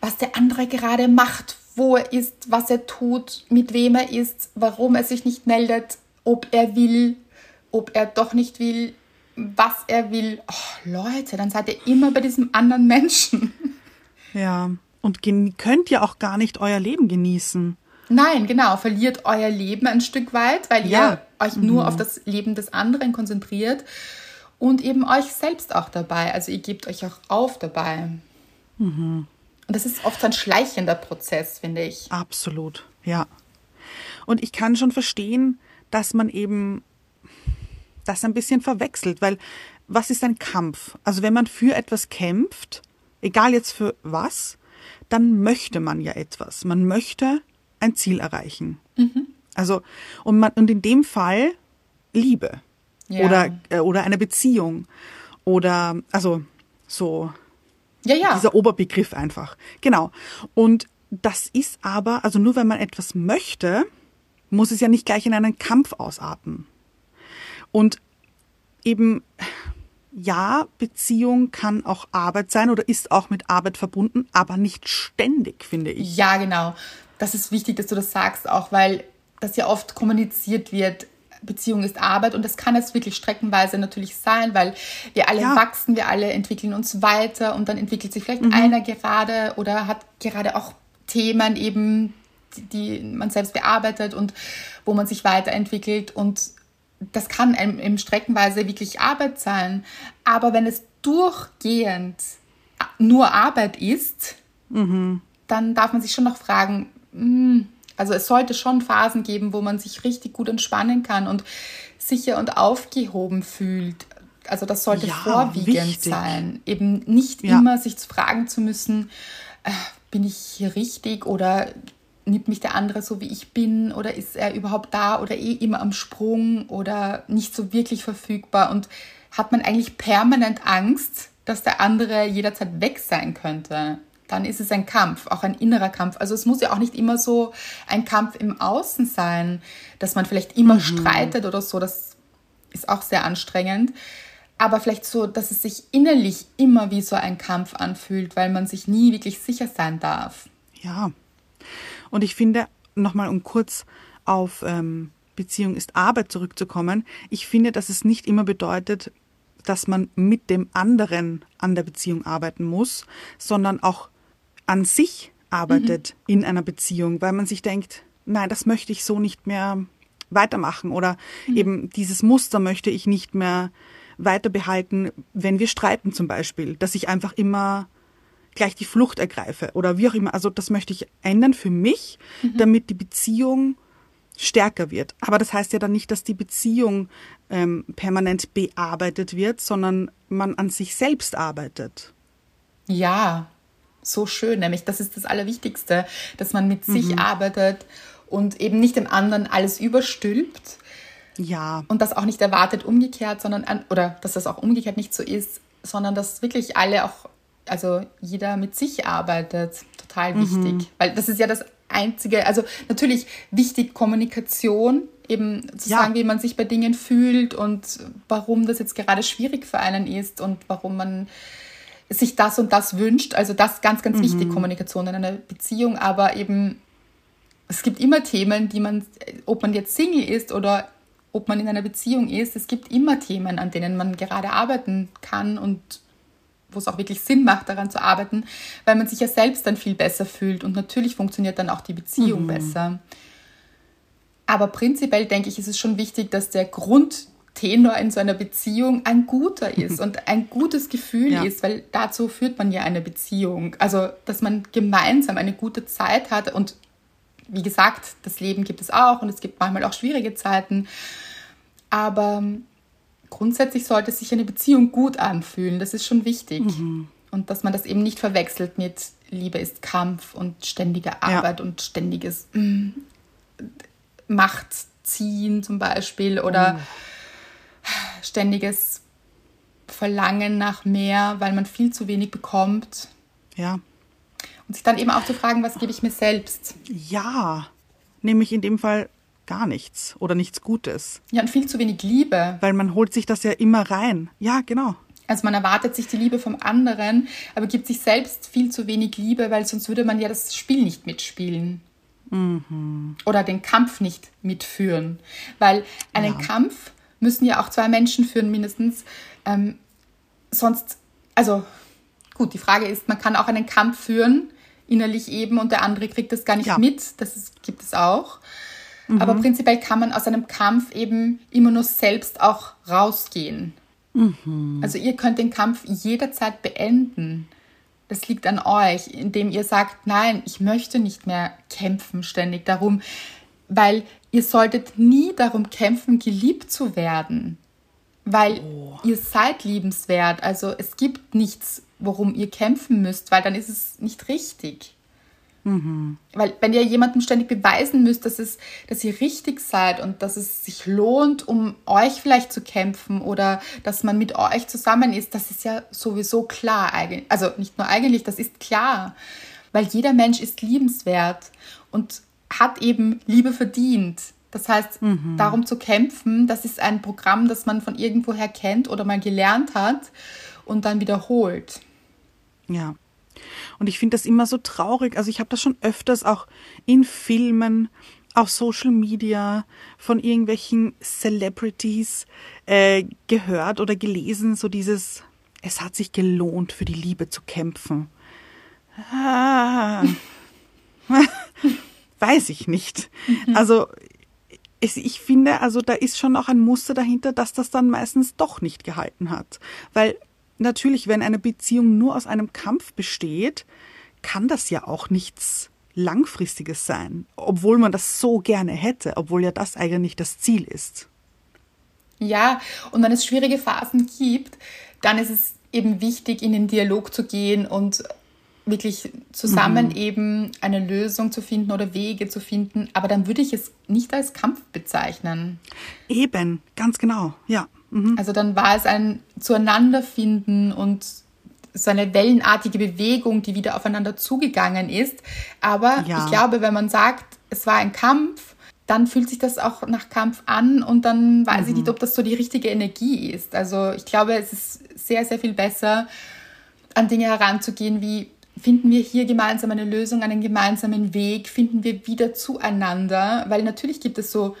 was der andere gerade macht, wo er ist, was er tut, mit wem er ist, warum er sich nicht meldet, ob er will, ob er doch nicht will, was er will. Oh, Leute, dann seid ihr immer bei diesem anderen Menschen. [laughs] Ja, und könnt ihr auch gar nicht euer Leben genießen. Nein, genau, verliert euer Leben ein Stück weit, weil ja. ihr euch nur mhm. auf das Leben des anderen konzentriert und eben euch selbst auch dabei. Also ihr gebt euch auch auf dabei. Mhm. Und das ist oft ein schleichender Prozess, finde ich. Absolut, ja. Und ich kann schon verstehen, dass man eben das ein bisschen verwechselt, weil was ist ein Kampf? Also wenn man für etwas kämpft, egal jetzt für was, dann möchte man ja etwas. Man möchte ein Ziel erreichen. Mhm. Also, und, man, und in dem Fall Liebe ja. oder, äh, oder eine Beziehung oder, also so ja, ja. dieser Oberbegriff einfach. Genau. Und das ist aber, also nur wenn man etwas möchte, muss es ja nicht gleich in einen Kampf ausarten. Und eben, ja, Beziehung kann auch Arbeit sein oder ist auch mit Arbeit verbunden, aber nicht ständig, finde ich. Ja, genau. Das ist wichtig, dass du das sagst, auch weil das ja oft kommuniziert wird. Beziehung ist Arbeit und das kann es wirklich streckenweise natürlich sein, weil wir alle ja. wachsen, wir alle entwickeln uns weiter und dann entwickelt sich vielleicht mhm. einer gerade oder hat gerade auch Themen eben, die, die man selbst bearbeitet und wo man sich weiterentwickelt und das kann im Streckenweise wirklich Arbeit sein. Aber wenn es durchgehend nur Arbeit ist, mhm. dann darf man sich schon noch fragen, hm, also es sollte schon Phasen geben, wo man sich richtig gut entspannen kann und sicher und aufgehoben fühlt. Also das sollte ja, vorwiegend wichtig. sein. Eben nicht ja. immer sich zu fragen zu müssen, äh, bin ich hier richtig oder nimmt mich der andere so, wie ich bin oder ist er überhaupt da oder eh immer am Sprung oder nicht so wirklich verfügbar und hat man eigentlich permanent Angst, dass der andere jederzeit weg sein könnte. Dann ist es ein Kampf, auch ein innerer Kampf. Also es muss ja auch nicht immer so ein Kampf im Außen sein, dass man vielleicht immer mhm. streitet oder so. Das ist auch sehr anstrengend. Aber vielleicht so, dass es sich innerlich immer wie so ein Kampf anfühlt, weil man sich nie wirklich sicher sein darf. Ja, und ich finde, nochmal um kurz auf ähm, Beziehung ist Arbeit zurückzukommen, ich finde, dass es nicht immer bedeutet, dass man mit dem anderen an der Beziehung arbeiten muss, sondern auch an sich arbeitet mhm. in einer Beziehung, weil man sich denkt, nein, das möchte ich so nicht mehr weitermachen oder mhm. eben dieses Muster möchte ich nicht mehr weiter behalten, wenn wir streiten zum Beispiel, dass ich einfach immer gleich die Flucht ergreife oder wie auch immer. Also das möchte ich ändern für mich, mhm. damit die Beziehung stärker wird. Aber das heißt ja dann nicht, dass die Beziehung ähm, permanent bearbeitet wird, sondern man an sich selbst arbeitet. Ja, so schön. Nämlich, das ist das Allerwichtigste, dass man mit sich mhm. arbeitet und eben nicht dem anderen alles überstülpt. Ja. Und das auch nicht erwartet umgekehrt, sondern, an, oder dass das auch umgekehrt nicht so ist, sondern dass wirklich alle auch also jeder mit sich arbeitet, total mhm. wichtig. Mhm. Weil das ist ja das Einzige, also natürlich wichtig Kommunikation, eben zu ja. sagen, wie man sich bei Dingen fühlt und warum das jetzt gerade schwierig für einen ist und warum man sich das und das wünscht. Also das ganz, ganz mhm. wichtig, Kommunikation in einer Beziehung, aber eben es gibt immer Themen, die man, ob man jetzt Single ist oder ob man in einer Beziehung ist, es gibt immer Themen, an denen man gerade arbeiten kann und wo es auch wirklich Sinn macht, daran zu arbeiten, weil man sich ja selbst dann viel besser fühlt und natürlich funktioniert dann auch die Beziehung mhm. besser. Aber prinzipiell denke ich, ist es schon wichtig, dass der Grundtenor in so einer Beziehung ein guter [laughs] ist und ein gutes Gefühl ja. ist, weil dazu führt man ja eine Beziehung. Also, dass man gemeinsam eine gute Zeit hat und wie gesagt, das Leben gibt es auch und es gibt manchmal auch schwierige Zeiten. Aber grundsätzlich sollte sich eine Beziehung gut anfühlen. Das ist schon wichtig. Mhm. Und dass man das eben nicht verwechselt mit Liebe ist Kampf und ständige Arbeit ja. und ständiges mm, Machtziehen zum Beispiel oder oh. ständiges Verlangen nach mehr, weil man viel zu wenig bekommt. Ja. Und sich dann eben auch zu fragen, was gebe ich mir selbst? Ja, nämlich in dem Fall gar nichts oder nichts Gutes. Ja, und viel zu wenig Liebe. Weil man holt sich das ja immer rein. Ja, genau. Also man erwartet sich die Liebe vom anderen, aber gibt sich selbst viel zu wenig Liebe, weil sonst würde man ja das Spiel nicht mitspielen. Mhm. Oder den Kampf nicht mitführen. Weil einen ja. Kampf müssen ja auch zwei Menschen führen, mindestens. Ähm, sonst, also gut, die Frage ist, man kann auch einen Kampf führen, innerlich eben, und der andere kriegt das gar nicht ja. mit. Das ist, gibt es auch. Mhm. Aber prinzipiell kann man aus einem Kampf eben immer nur selbst auch rausgehen. Mhm. Also ihr könnt den Kampf jederzeit beenden. Das liegt an euch, indem ihr sagt, nein, ich möchte nicht mehr kämpfen ständig darum, weil ihr solltet nie darum kämpfen, geliebt zu werden, weil oh. ihr seid liebenswert. Also es gibt nichts, worum ihr kämpfen müsst, weil dann ist es nicht richtig. Mhm. Weil wenn ihr jemandem ständig beweisen müsst, dass, es, dass ihr richtig seid und dass es sich lohnt, um euch vielleicht zu kämpfen oder dass man mit euch zusammen ist, das ist ja sowieso klar. Also nicht nur eigentlich, das ist klar. Weil jeder Mensch ist liebenswert und hat eben Liebe verdient. Das heißt, mhm. darum zu kämpfen, das ist ein Programm, das man von irgendwoher kennt oder mal gelernt hat und dann wiederholt. Ja, und ich finde das immer so traurig. Also ich habe das schon öfters auch in Filmen, auf Social Media von irgendwelchen Celebrities äh, gehört oder gelesen, so dieses, es hat sich gelohnt, für die Liebe zu kämpfen. Ah. [laughs] Weiß ich nicht. Mhm. Also es, ich finde, also da ist schon auch ein Muster dahinter, dass das dann meistens doch nicht gehalten hat. Weil natürlich, wenn eine Beziehung nur aus einem Kampf besteht, kann das ja auch nichts Langfristiges sein, obwohl man das so gerne hätte, obwohl ja das eigentlich das Ziel ist. Ja, und wenn es schwierige Phasen gibt, dann ist es eben wichtig, in den Dialog zu gehen und wirklich zusammen mhm. eben eine Lösung zu finden oder Wege zu finden. Aber dann würde ich es nicht als Kampf bezeichnen. Eben, ganz genau, ja. Mhm. Also dann war es ein Zueinanderfinden und so eine wellenartige Bewegung, die wieder aufeinander zugegangen ist. Aber ja. ich glaube, wenn man sagt, es war ein Kampf, dann fühlt sich das auch nach Kampf an und dann weiß mhm. ich nicht, ob das so die richtige Energie ist. Also ich glaube, es ist sehr, sehr viel besser, an Dinge heranzugehen, wie finden wir hier gemeinsam eine Lösung, einen gemeinsamen Weg, finden wir wieder zueinander, weil natürlich gibt es so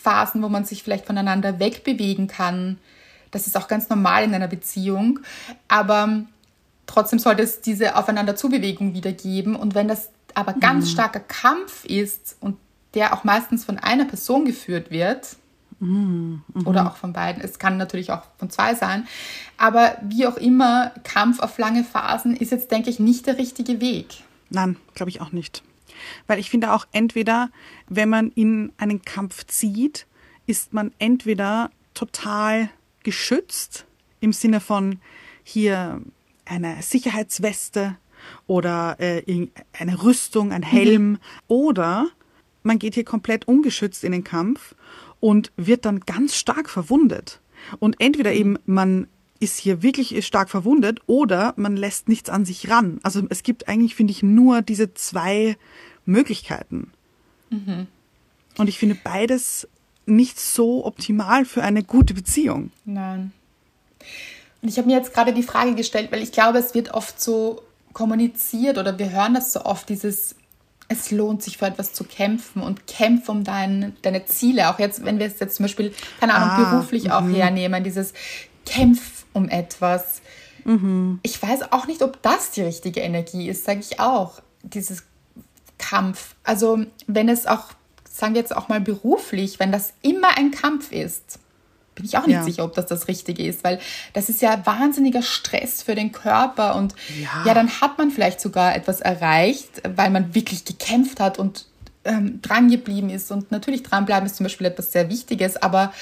Phasen, wo man sich vielleicht voneinander wegbewegen kann. Das ist auch ganz normal in einer Beziehung. Aber trotzdem sollte es diese Aufeinanderzubewegung wieder geben. Und wenn das aber ganz mhm. starker Kampf ist und der auch meistens von einer Person geführt wird, mhm. Mhm. oder auch von beiden, es kann natürlich auch von zwei sein, aber wie auch immer, Kampf auf lange Phasen ist jetzt, denke ich, nicht der richtige Weg. Nein, glaube ich auch nicht. Weil ich finde auch entweder, wenn man in einen Kampf zieht, ist man entweder total geschützt im Sinne von hier eine Sicherheitsweste oder äh, eine Rüstung, ein Helm mhm. oder man geht hier komplett ungeschützt in den Kampf und wird dann ganz stark verwundet. Und entweder eben man ist hier wirklich stark verwundet oder man lässt nichts an sich ran. Also es gibt eigentlich, finde ich, nur diese zwei Möglichkeiten. Mhm. Und ich finde beides nicht so optimal für eine gute Beziehung. Nein. Und ich habe mir jetzt gerade die Frage gestellt, weil ich glaube, es wird oft so kommuniziert oder wir hören das so oft, dieses, es lohnt sich für etwas zu kämpfen und kämpf um dein, deine Ziele. Auch jetzt, wenn wir es jetzt zum Beispiel, keine Ahnung, ah, beruflich auch mhm. hernehmen, dieses Kämpf um etwas. Mhm. Ich weiß auch nicht, ob das die richtige Energie ist, sage ich auch. Dieses Kampf. Also wenn es auch, sagen wir jetzt auch mal beruflich, wenn das immer ein Kampf ist, bin ich auch nicht ja. sicher, ob das das Richtige ist, weil das ist ja wahnsinniger Stress für den Körper und ja. ja, dann hat man vielleicht sogar etwas erreicht, weil man wirklich gekämpft hat und ähm, dran geblieben ist. Und natürlich dranbleiben ist zum Beispiel etwas sehr Wichtiges, aber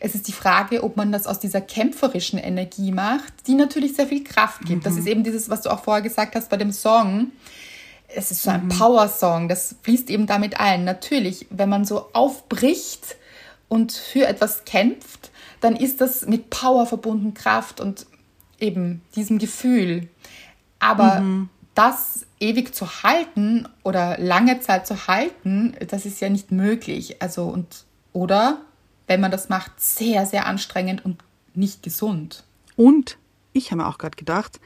es ist die Frage, ob man das aus dieser kämpferischen Energie macht, die natürlich sehr viel Kraft gibt. Mhm. Das ist eben dieses, was du auch vorher gesagt hast bei dem Song. Es ist so ein mhm. Power-Song, das fließt eben damit ein. Natürlich, wenn man so aufbricht und für etwas kämpft, dann ist das mit Power verbunden, Kraft und eben diesem Gefühl. Aber mhm. das ewig zu halten oder lange Zeit zu halten, das ist ja nicht möglich. Also und oder wenn man das macht, sehr, sehr anstrengend und nicht gesund. Und ich habe mir auch gerade gedacht,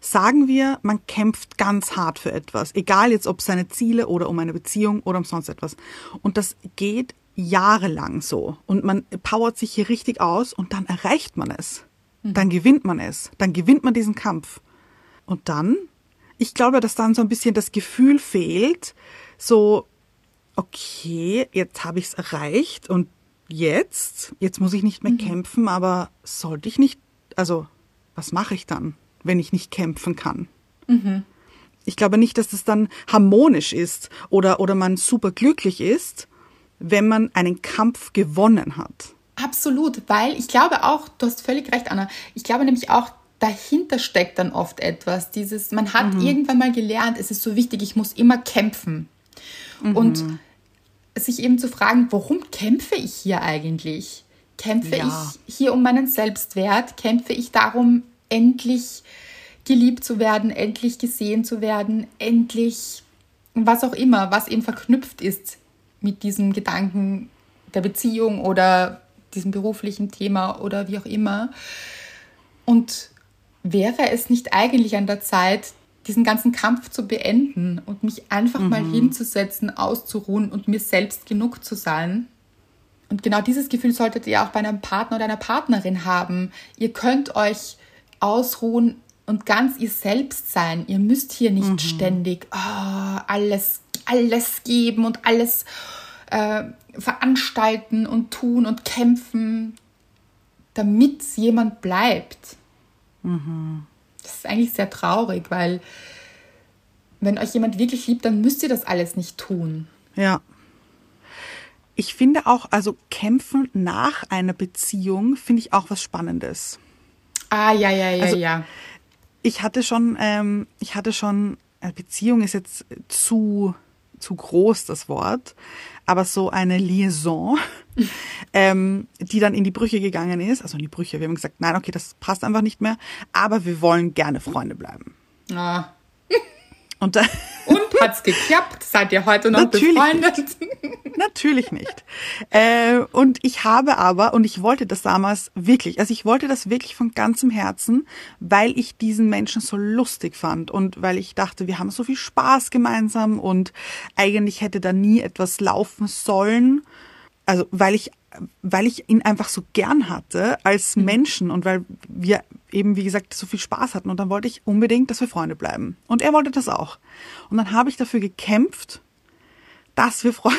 sagen wir, man kämpft ganz hart für etwas, egal jetzt ob seine Ziele oder um eine Beziehung oder um sonst etwas. Und das geht jahrelang so. Und man powert sich hier richtig aus und dann erreicht man es. Mhm. Dann gewinnt man es. Dann gewinnt man diesen Kampf. Und dann ich glaube, dass dann so ein bisschen das Gefühl fehlt, so, okay, jetzt habe ich es erreicht und jetzt, jetzt muss ich nicht mehr mhm. kämpfen, aber sollte ich nicht, also was mache ich dann, wenn ich nicht kämpfen kann? Mhm. Ich glaube nicht, dass das dann harmonisch ist oder, oder man super glücklich ist, wenn man einen Kampf gewonnen hat. Absolut, weil ich glaube auch, du hast völlig recht, Anna. Ich glaube nämlich auch, dahinter steckt dann oft etwas. Dieses, man hat mhm. irgendwann mal gelernt, es ist so wichtig, ich muss immer kämpfen. Mhm. Und sich eben zu fragen, warum kämpfe ich hier eigentlich? Kämpfe ja. ich hier um meinen Selbstwert? Kämpfe ich darum, endlich geliebt zu werden, endlich gesehen zu werden, endlich was auch immer, was eben verknüpft ist mit diesem Gedanken der Beziehung oder diesem beruflichen Thema oder wie auch immer. Und wäre es nicht eigentlich an der Zeit, diesen ganzen Kampf zu beenden und mich einfach mhm. mal hinzusetzen, auszuruhen und mir selbst genug zu sein? Und genau dieses Gefühl solltet ihr auch bei einem Partner oder einer Partnerin haben. Ihr könnt euch ausruhen und ganz ihr selbst sein. Ihr müsst hier nicht mhm. ständig oh, alles, alles geben und alles äh, veranstalten und tun und kämpfen, damit jemand bleibt. Das ist eigentlich sehr traurig, weil wenn euch jemand wirklich liebt, dann müsst ihr das alles nicht tun. Ja. Ich finde auch, also kämpfen nach einer Beziehung finde ich auch was Spannendes. Ah, ja, ja, ja, also, ja. Ich hatte schon, ähm, ich hatte schon, äh, Beziehung ist jetzt zu, zu groß, das Wort, aber so eine Liaison, [laughs] ähm, die dann in die Brüche gegangen ist. Also in die Brüche. Wir haben gesagt, nein, okay, das passt einfach nicht mehr, aber wir wollen gerne Freunde bleiben. Ah. Und, Und hat's geklappt? Seid ihr heute noch Natürlich befreundet? Nicht. Natürlich nicht. Äh, und ich habe aber, und ich wollte das damals wirklich, also ich wollte das wirklich von ganzem Herzen, weil ich diesen Menschen so lustig fand und weil ich dachte, wir haben so viel Spaß gemeinsam und eigentlich hätte da nie etwas laufen sollen. Also weil ich weil ich ihn einfach so gern hatte als mhm. Menschen und weil wir eben, wie gesagt, so viel Spaß hatten. Und dann wollte ich unbedingt, dass wir Freunde bleiben. Und er wollte das auch. Und dann habe ich dafür gekämpft, dass wir Freunde.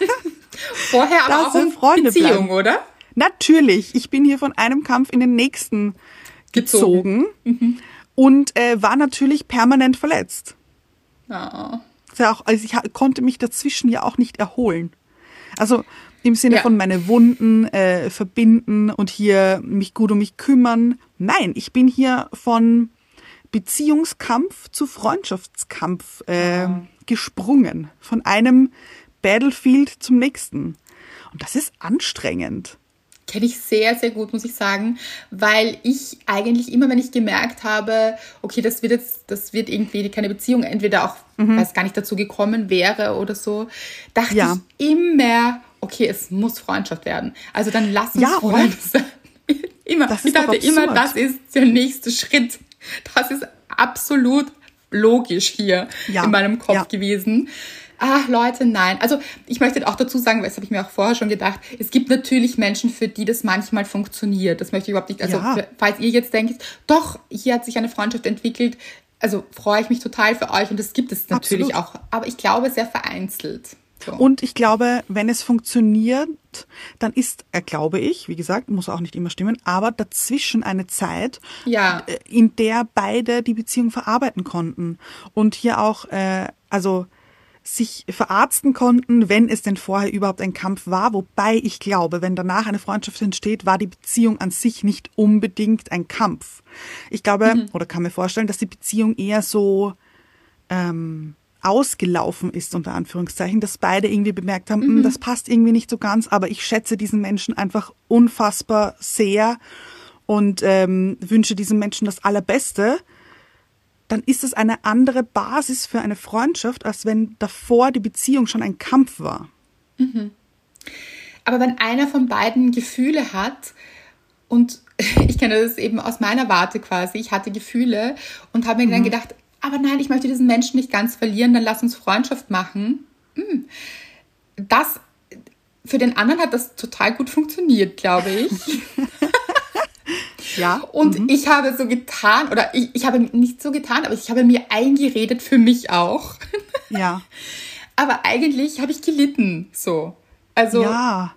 [laughs] Vorher aber auch wir Freunde Beziehung, bleiben. oder? Natürlich. Ich bin hier von einem Kampf in den nächsten gezogen, gezogen mhm. und äh, war natürlich permanent verletzt. Oh. Ja auch, also ich konnte mich dazwischen ja auch nicht erholen. Also im Sinne ja. von meine Wunden äh, verbinden und hier mich gut um mich kümmern. Nein, ich bin hier von Beziehungskampf zu Freundschaftskampf äh, oh. gesprungen. Von einem Battlefield zum nächsten. Und das ist anstrengend. Kenne ich sehr, sehr gut, muss ich sagen, weil ich eigentlich immer, wenn ich gemerkt habe, okay, das wird jetzt, das wird irgendwie keine Beziehung, entweder auch, mhm. weil es gar nicht dazu gekommen wäre oder so, dachte ja. ich immer, okay, es muss Freundschaft werden. Also dann lass uns ja, Freunde sein. [laughs] immer. ich dachte immer, das ist der nächste Schritt. Das ist absolut logisch hier ja. in meinem Kopf ja. gewesen. Ach Leute, nein. Also ich möchte auch dazu sagen, weil das habe ich mir auch vorher schon gedacht, es gibt natürlich Menschen, für die das manchmal funktioniert. Das möchte ich überhaupt nicht. Also ja. falls ihr jetzt denkt, doch, hier hat sich eine Freundschaft entwickelt, also freue ich mich total für euch und das gibt es natürlich Absolut. auch. Aber ich glaube sehr vereinzelt. So. Und ich glaube, wenn es funktioniert, dann ist er, glaube ich, wie gesagt, muss auch nicht immer stimmen, aber dazwischen eine Zeit, ja. Äh, in der beide die Beziehung verarbeiten konnten. Und hier auch, äh, also sich verarzten konnten, wenn es denn vorher überhaupt ein Kampf war. Wobei ich glaube, wenn danach eine Freundschaft entsteht, war die Beziehung an sich nicht unbedingt ein Kampf. Ich glaube, mhm. oder kann mir vorstellen, dass die Beziehung eher so ähm, ausgelaufen ist, unter Anführungszeichen, dass beide irgendwie bemerkt haben, hm, mhm. das passt irgendwie nicht so ganz, aber ich schätze diesen Menschen einfach unfassbar sehr und ähm, wünsche diesem Menschen das Allerbeste dann ist es eine andere Basis für eine Freundschaft, als wenn davor die Beziehung schon ein Kampf war. Mhm. Aber wenn einer von beiden Gefühle hat und [laughs] ich kenne das eben aus meiner Warte quasi, ich hatte Gefühle und habe mir mhm. dann gedacht, aber nein, ich möchte diesen Menschen nicht ganz verlieren, dann lass uns Freundschaft machen. Hm. Das für den anderen hat das total gut funktioniert, glaube ich. [laughs] Ja. Und mhm. ich habe so getan, oder ich, ich habe nicht so getan, aber ich habe mir eingeredet für mich auch. Ja. [laughs] aber eigentlich habe ich gelitten, so. Also. Ja.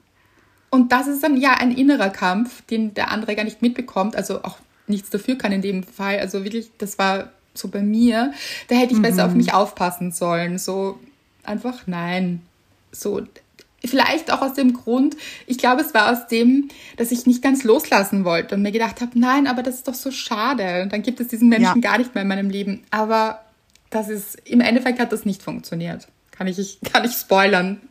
Und das ist dann ja ein innerer Kampf, den der andere gar nicht mitbekommt, also auch nichts dafür kann in dem Fall. Also wirklich, das war so bei mir. Da hätte ich mhm. besser auf mich aufpassen sollen. So einfach nein. So, Vielleicht auch aus dem Grund, ich glaube, es war aus dem, dass ich nicht ganz loslassen wollte und mir gedacht habe, nein, aber das ist doch so schade. Und dann gibt es diesen Menschen ja. gar nicht mehr in meinem Leben. Aber das ist, im Endeffekt hat das nicht funktioniert. Kann ich, kann ich spoilern.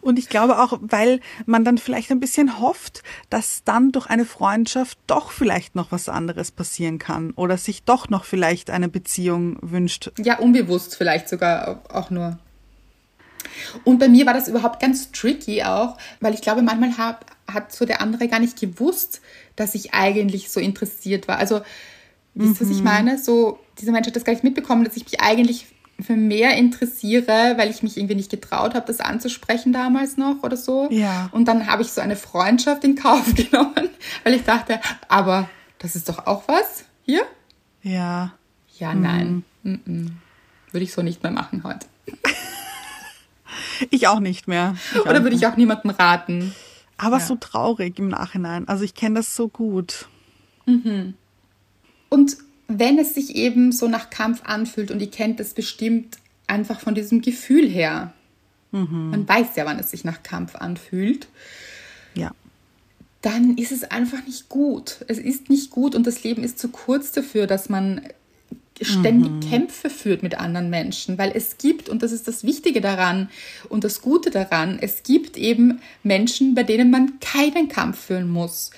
Und ich glaube auch, weil man dann vielleicht ein bisschen hofft, dass dann durch eine Freundschaft doch vielleicht noch was anderes passieren kann oder sich doch noch vielleicht eine Beziehung wünscht. Ja, unbewusst vielleicht sogar auch nur. Und bei mir war das überhaupt ganz tricky auch, weil ich glaube, manchmal hab, hat so der andere gar nicht gewusst, dass ich eigentlich so interessiert war. Also, wisst ihr, mhm. was ich mhm. meine? So, dieser Mensch hat das gar nicht mitbekommen, dass ich mich eigentlich für mehr interessiere, weil ich mich irgendwie nicht getraut habe, das anzusprechen damals noch oder so. Ja. Und dann habe ich so eine Freundschaft in Kauf [laughs] genommen, weil ich dachte, aber das ist doch auch was hier? Ja. Ja, nein. Mhm. Würde ich so nicht mehr machen heute. [laughs] Ich auch nicht mehr. Ich Oder würde ich auch niemandem raten. Aber ja. so traurig im Nachhinein. Also ich kenne das so gut. Mhm. Und wenn es sich eben so nach Kampf anfühlt und ihr kennt es bestimmt einfach von diesem Gefühl her. Mhm. Man weiß ja, wann es sich nach Kampf anfühlt. Ja. Dann ist es einfach nicht gut. Es ist nicht gut und das Leben ist zu kurz dafür, dass man ständig mhm. Kämpfe führt mit anderen Menschen, weil es gibt, und das ist das Wichtige daran und das Gute daran, es gibt eben Menschen, bei denen man keinen Kampf führen muss.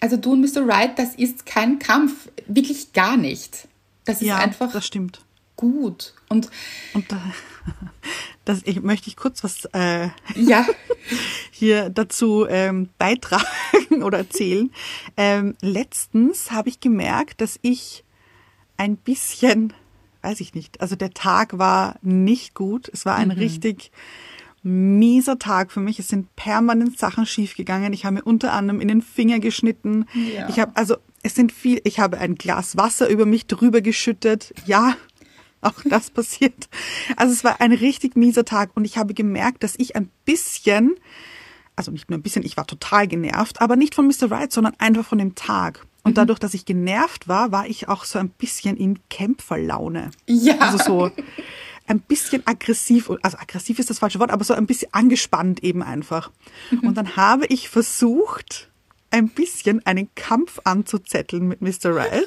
Also du und Mr. Right, das ist kein Kampf, wirklich gar nicht. Das ist ja, einfach das stimmt. gut. Und, und da, [laughs] das ich, möchte ich kurz was äh, ja. [laughs] hier dazu ähm, beitragen [laughs] oder erzählen. Ähm, letztens habe ich gemerkt, dass ich ein bisschen, weiß ich nicht, also der Tag war nicht gut. Es war ein mhm. richtig mieser Tag für mich. Es sind permanent Sachen schiefgegangen. Ich habe mir unter anderem in den Finger geschnitten. Ja. Ich habe also es sind viel. Ich habe ein Glas Wasser über mich drüber geschüttet. Ja, auch das [laughs] passiert. Also es war ein richtig mieser Tag und ich habe gemerkt, dass ich ein bisschen, also nicht nur ein bisschen, ich war total genervt, aber nicht von Mr. Wright, sondern einfach von dem Tag. Und mhm. dadurch, dass ich genervt war, war ich auch so ein bisschen in Kämpferlaune. Ja. Also so ein bisschen aggressiv, also aggressiv ist das falsche Wort, aber so ein bisschen angespannt eben einfach. Mhm. Und dann habe ich versucht, ein bisschen einen Kampf anzuzetteln mit Mr. Wright.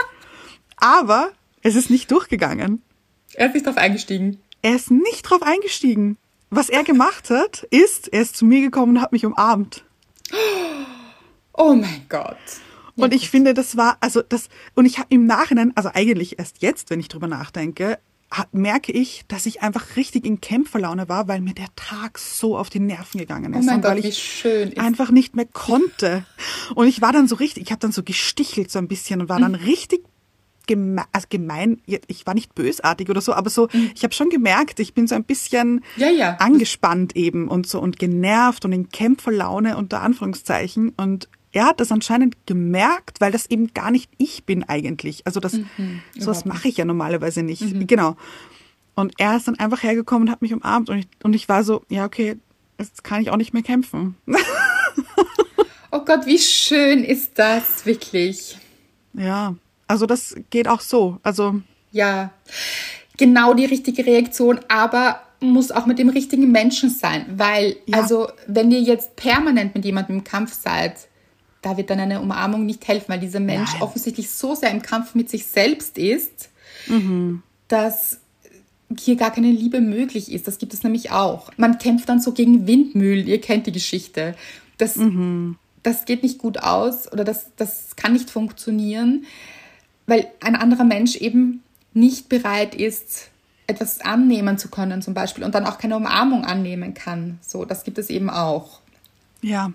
[laughs] aber es ist nicht durchgegangen. Er ist nicht drauf eingestiegen. Er ist nicht drauf eingestiegen. Was er gemacht hat, ist, er ist zu mir gekommen und hat mich umarmt. [gasps] Oh mein Gott. Und ich finde, das war, also das, und ich habe im Nachhinein, also eigentlich erst jetzt, wenn ich drüber nachdenke, merke ich, dass ich einfach richtig in Kämpferlaune war, weil mir der Tag so auf die Nerven gegangen ist. Oh mein und Gott, weil ich einfach nicht mehr konnte. Und ich war dann so richtig, ich habe dann so gestichelt so ein bisschen und war dann mhm. richtig gemein, also gemein, ich war nicht bösartig oder so, aber so, mhm. ich habe schon gemerkt, ich bin so ein bisschen ja, ja. angespannt eben und so und genervt und in Kämpferlaune unter Anführungszeichen und er hat das anscheinend gemerkt, weil das eben gar nicht ich bin eigentlich. Also das, mhm, sowas mache ich ja normalerweise nicht. Mhm. Genau. Und er ist dann einfach hergekommen und hat mich umarmt und ich, und ich war so, ja, okay, jetzt kann ich auch nicht mehr kämpfen. [laughs] oh Gott, wie schön ist das wirklich. Ja, also das geht auch so. Also. Ja. genau die richtige Reaktion, aber muss auch mit dem richtigen Menschen sein, weil, Ja. also, wenn ihr jetzt permanent mit jemandem im Kampf seid, da wird dann eine Umarmung nicht helfen, weil dieser Mensch Nein. offensichtlich so sehr im Kampf mit sich selbst ist, Mhm. dass hier gar keine Liebe möglich ist. Das gibt es nämlich auch. Man kämpft dann so gegen Windmühlen. Ihr kennt die Geschichte. Das, Mhm. das geht nicht gut aus oder das, das kann nicht funktionieren, weil ein anderer Mensch eben nicht bereit ist, etwas annehmen zu können zum Beispiel und dann auch keine Umarmung annehmen kann. So, das gibt es eben auch. Ja,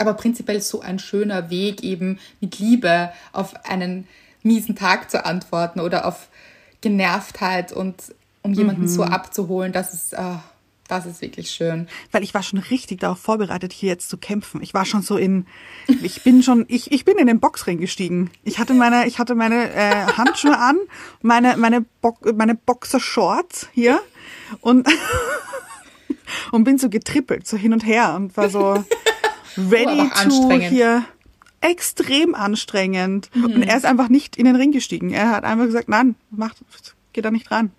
Aber prinzipiell so ein schöner Weg, eben mit Liebe auf einen miesen Tag zu antworten oder auf Genervtheit und um jemanden so abzuholen, das ist, ah, das ist wirklich schön. weil ich war schon richtig darauf vorbereitet, hier jetzt zu kämpfen. Ich war schon so in, ich bin schon, ich, ich bin in den Boxring gestiegen. Ich hatte meine, ich hatte meine äh, Handschuhe an, meine, meine, Bo meine Boxershorts hier und, [laughs] und bin so getrippelt, so hin und her und war so ready auch to anstrengend. hier. Extrem anstrengend. Und er ist einfach nicht in den Ring gestiegen. Er hat einfach gesagt, nein, macht, geht da nicht ran.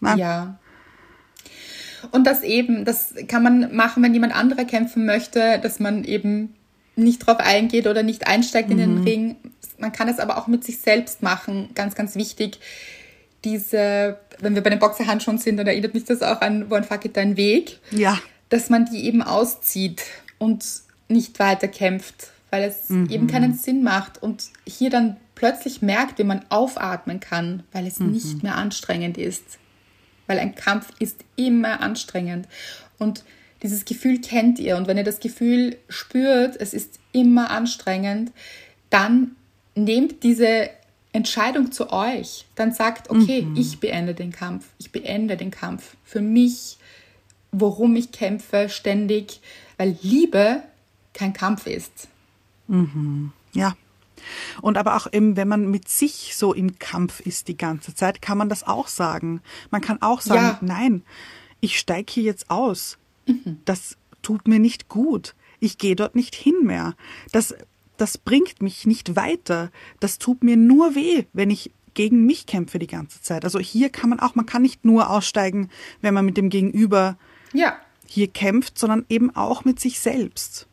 Nein. Ja. Und das eben, das kann man machen, wenn jemand anderer kämpfen möchte, dass man eben nicht drauf eingeht oder nicht einsteigt in den Ring. Man kann es aber auch mit sich selbst machen. Ganz, ganz wichtig. Diese, wenn wir bei den Boxerhandschuhen sind, dann erinnert mich das auch an One Fuck It Dein Weg. Ja. dass man die eben auszieht und nicht weiter kämpft, weil es eben keinen Sinn macht und hier dann plötzlich merkt, wie man aufatmen kann, weil es nicht mehr anstrengend ist. Weil ein Kampf ist immer anstrengend. Und dieses Gefühl kennt ihr. Und wenn ihr das Gefühl spürt, es ist immer anstrengend, dann nehmt diese Entscheidung zu euch. Dann sagt, okay, ich beende den Kampf. Ich beende den Kampf. Für mich, worum ich kämpfe, ständig. Weil Liebe kein Kampf ist. Ja. Und aber auch eben, wenn man mit sich so im Kampf ist die ganze Zeit, kann man das auch sagen. Man kann auch sagen, Ja. nein, ich steige hier jetzt aus. Das tut mir nicht gut. Ich gehe dort nicht hin mehr. Das, das bringt mich nicht weiter. Das tut mir nur weh, wenn ich gegen mich kämpfe die ganze Zeit. Also hier kann man auch, man kann nicht nur aussteigen, wenn man mit dem Gegenüber Ja, hier kämpft, sondern eben auch mit sich selbst.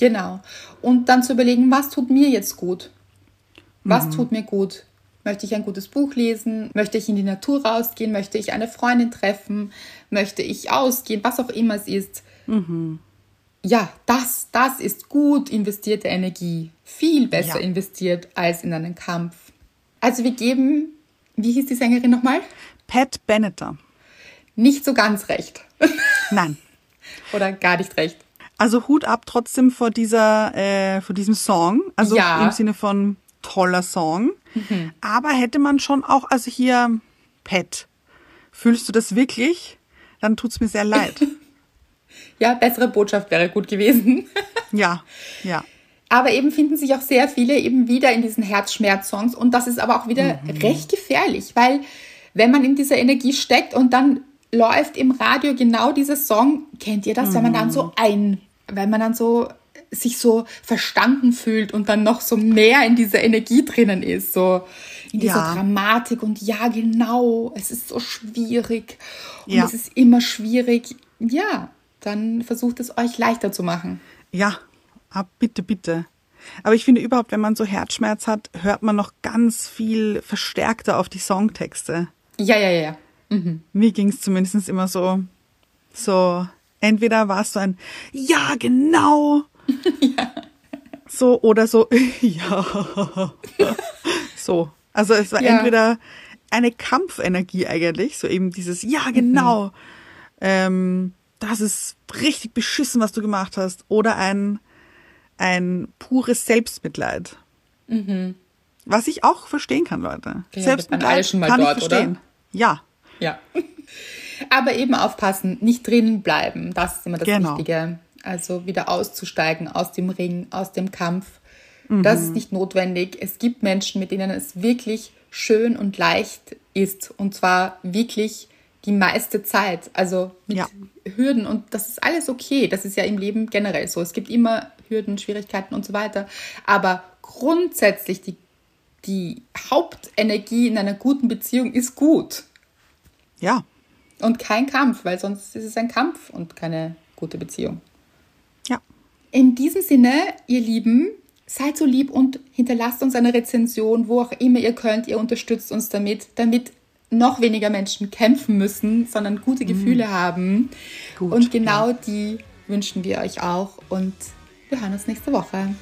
Genau. Und dann zu überlegen, was tut mir jetzt gut? Was tut mir gut? Möchte ich ein gutes Buch lesen? Möchte ich in die Natur rausgehen? Möchte ich eine Freundin treffen? Möchte ich ausgehen? Was auch immer es ist. Ja, das, das ist gut investierte Energie. Viel besser Ja. investiert als in einen Kampf. Also wir geben, wie hieß die Sängerin nochmal? Pat Benetter. Nicht so ganz recht. Nein. [laughs] Oder gar nicht recht. Also Hut ab trotzdem vor dieser, äh, vor diesem Song. Also Ja. im Sinne von toller Song. Aber hätte man schon auch, also hier, Pat, fühlst du das wirklich? Dann tut's mir sehr leid. [laughs] Ja, bessere Botschaft wäre gut gewesen. [laughs] ja, ja. Aber eben finden sich auch sehr viele eben wieder in diesen Herzschmerz-Songs und das ist aber auch wieder recht gefährlich, weil wenn man in dieser Energie steckt und dann läuft im Radio genau dieser Song, kennt ihr das, wenn man dann so ein, wenn man dann so sich so verstanden fühlt und dann noch so mehr in dieser Energie drinnen ist, so in dieser Ja. Dramatik und ja, genau, es ist so schwierig und Ja. es ist immer schwierig. Ja, dann versucht es euch leichter zu machen. Ja, ah, bitte, bitte. Aber ich finde überhaupt, wenn man so Herzschmerz hat, hört man noch ganz viel verstärkter auf die Songtexte. Ja, ja, ja. Mir ging's zumindest immer so, so, entweder war es so ein Ja, genau. [laughs] So, oder so, [laughs] ja. [laughs] so. Also es war Ja. entweder eine Kampfenergie eigentlich, so eben dieses Ja, genau. Ähm, das ist richtig beschissen, was du gemacht hast. Oder ein, ein pures Selbstmitleid. Was ich auch verstehen kann, Leute. Ja, Selbstmitleid kann dort, ich verstehen. oder? Ja, Ja. Aber eben aufpassen, nicht drinnen bleiben. Das ist immer das Genau. Wichtige. Also wieder auszusteigen aus dem Ring, aus dem Kampf. Das ist nicht notwendig. Es gibt Menschen, mit denen es wirklich schön und leicht ist. Und zwar wirklich die meiste Zeit. Also mit Ja. Hürden. Und das ist alles okay. Das ist ja im Leben generell so. Es gibt immer Hürden, Schwierigkeiten und so weiter. Aber grundsätzlich die, die Hauptenergie in einer guten Beziehung ist gut. Ja. Und kein Kampf, weil sonst ist es ein Kampf und keine gute Beziehung. Ja. In diesem Sinne, ihr Lieben, seid so lieb und hinterlasst uns eine Rezension, wo auch immer ihr könnt. Ihr unterstützt uns damit, damit noch weniger Menschen kämpfen müssen, sondern gute Gefühle mm. haben. Gut, und genau ja. die wünschen wir euch auch. Und wir hören uns nächste Woche.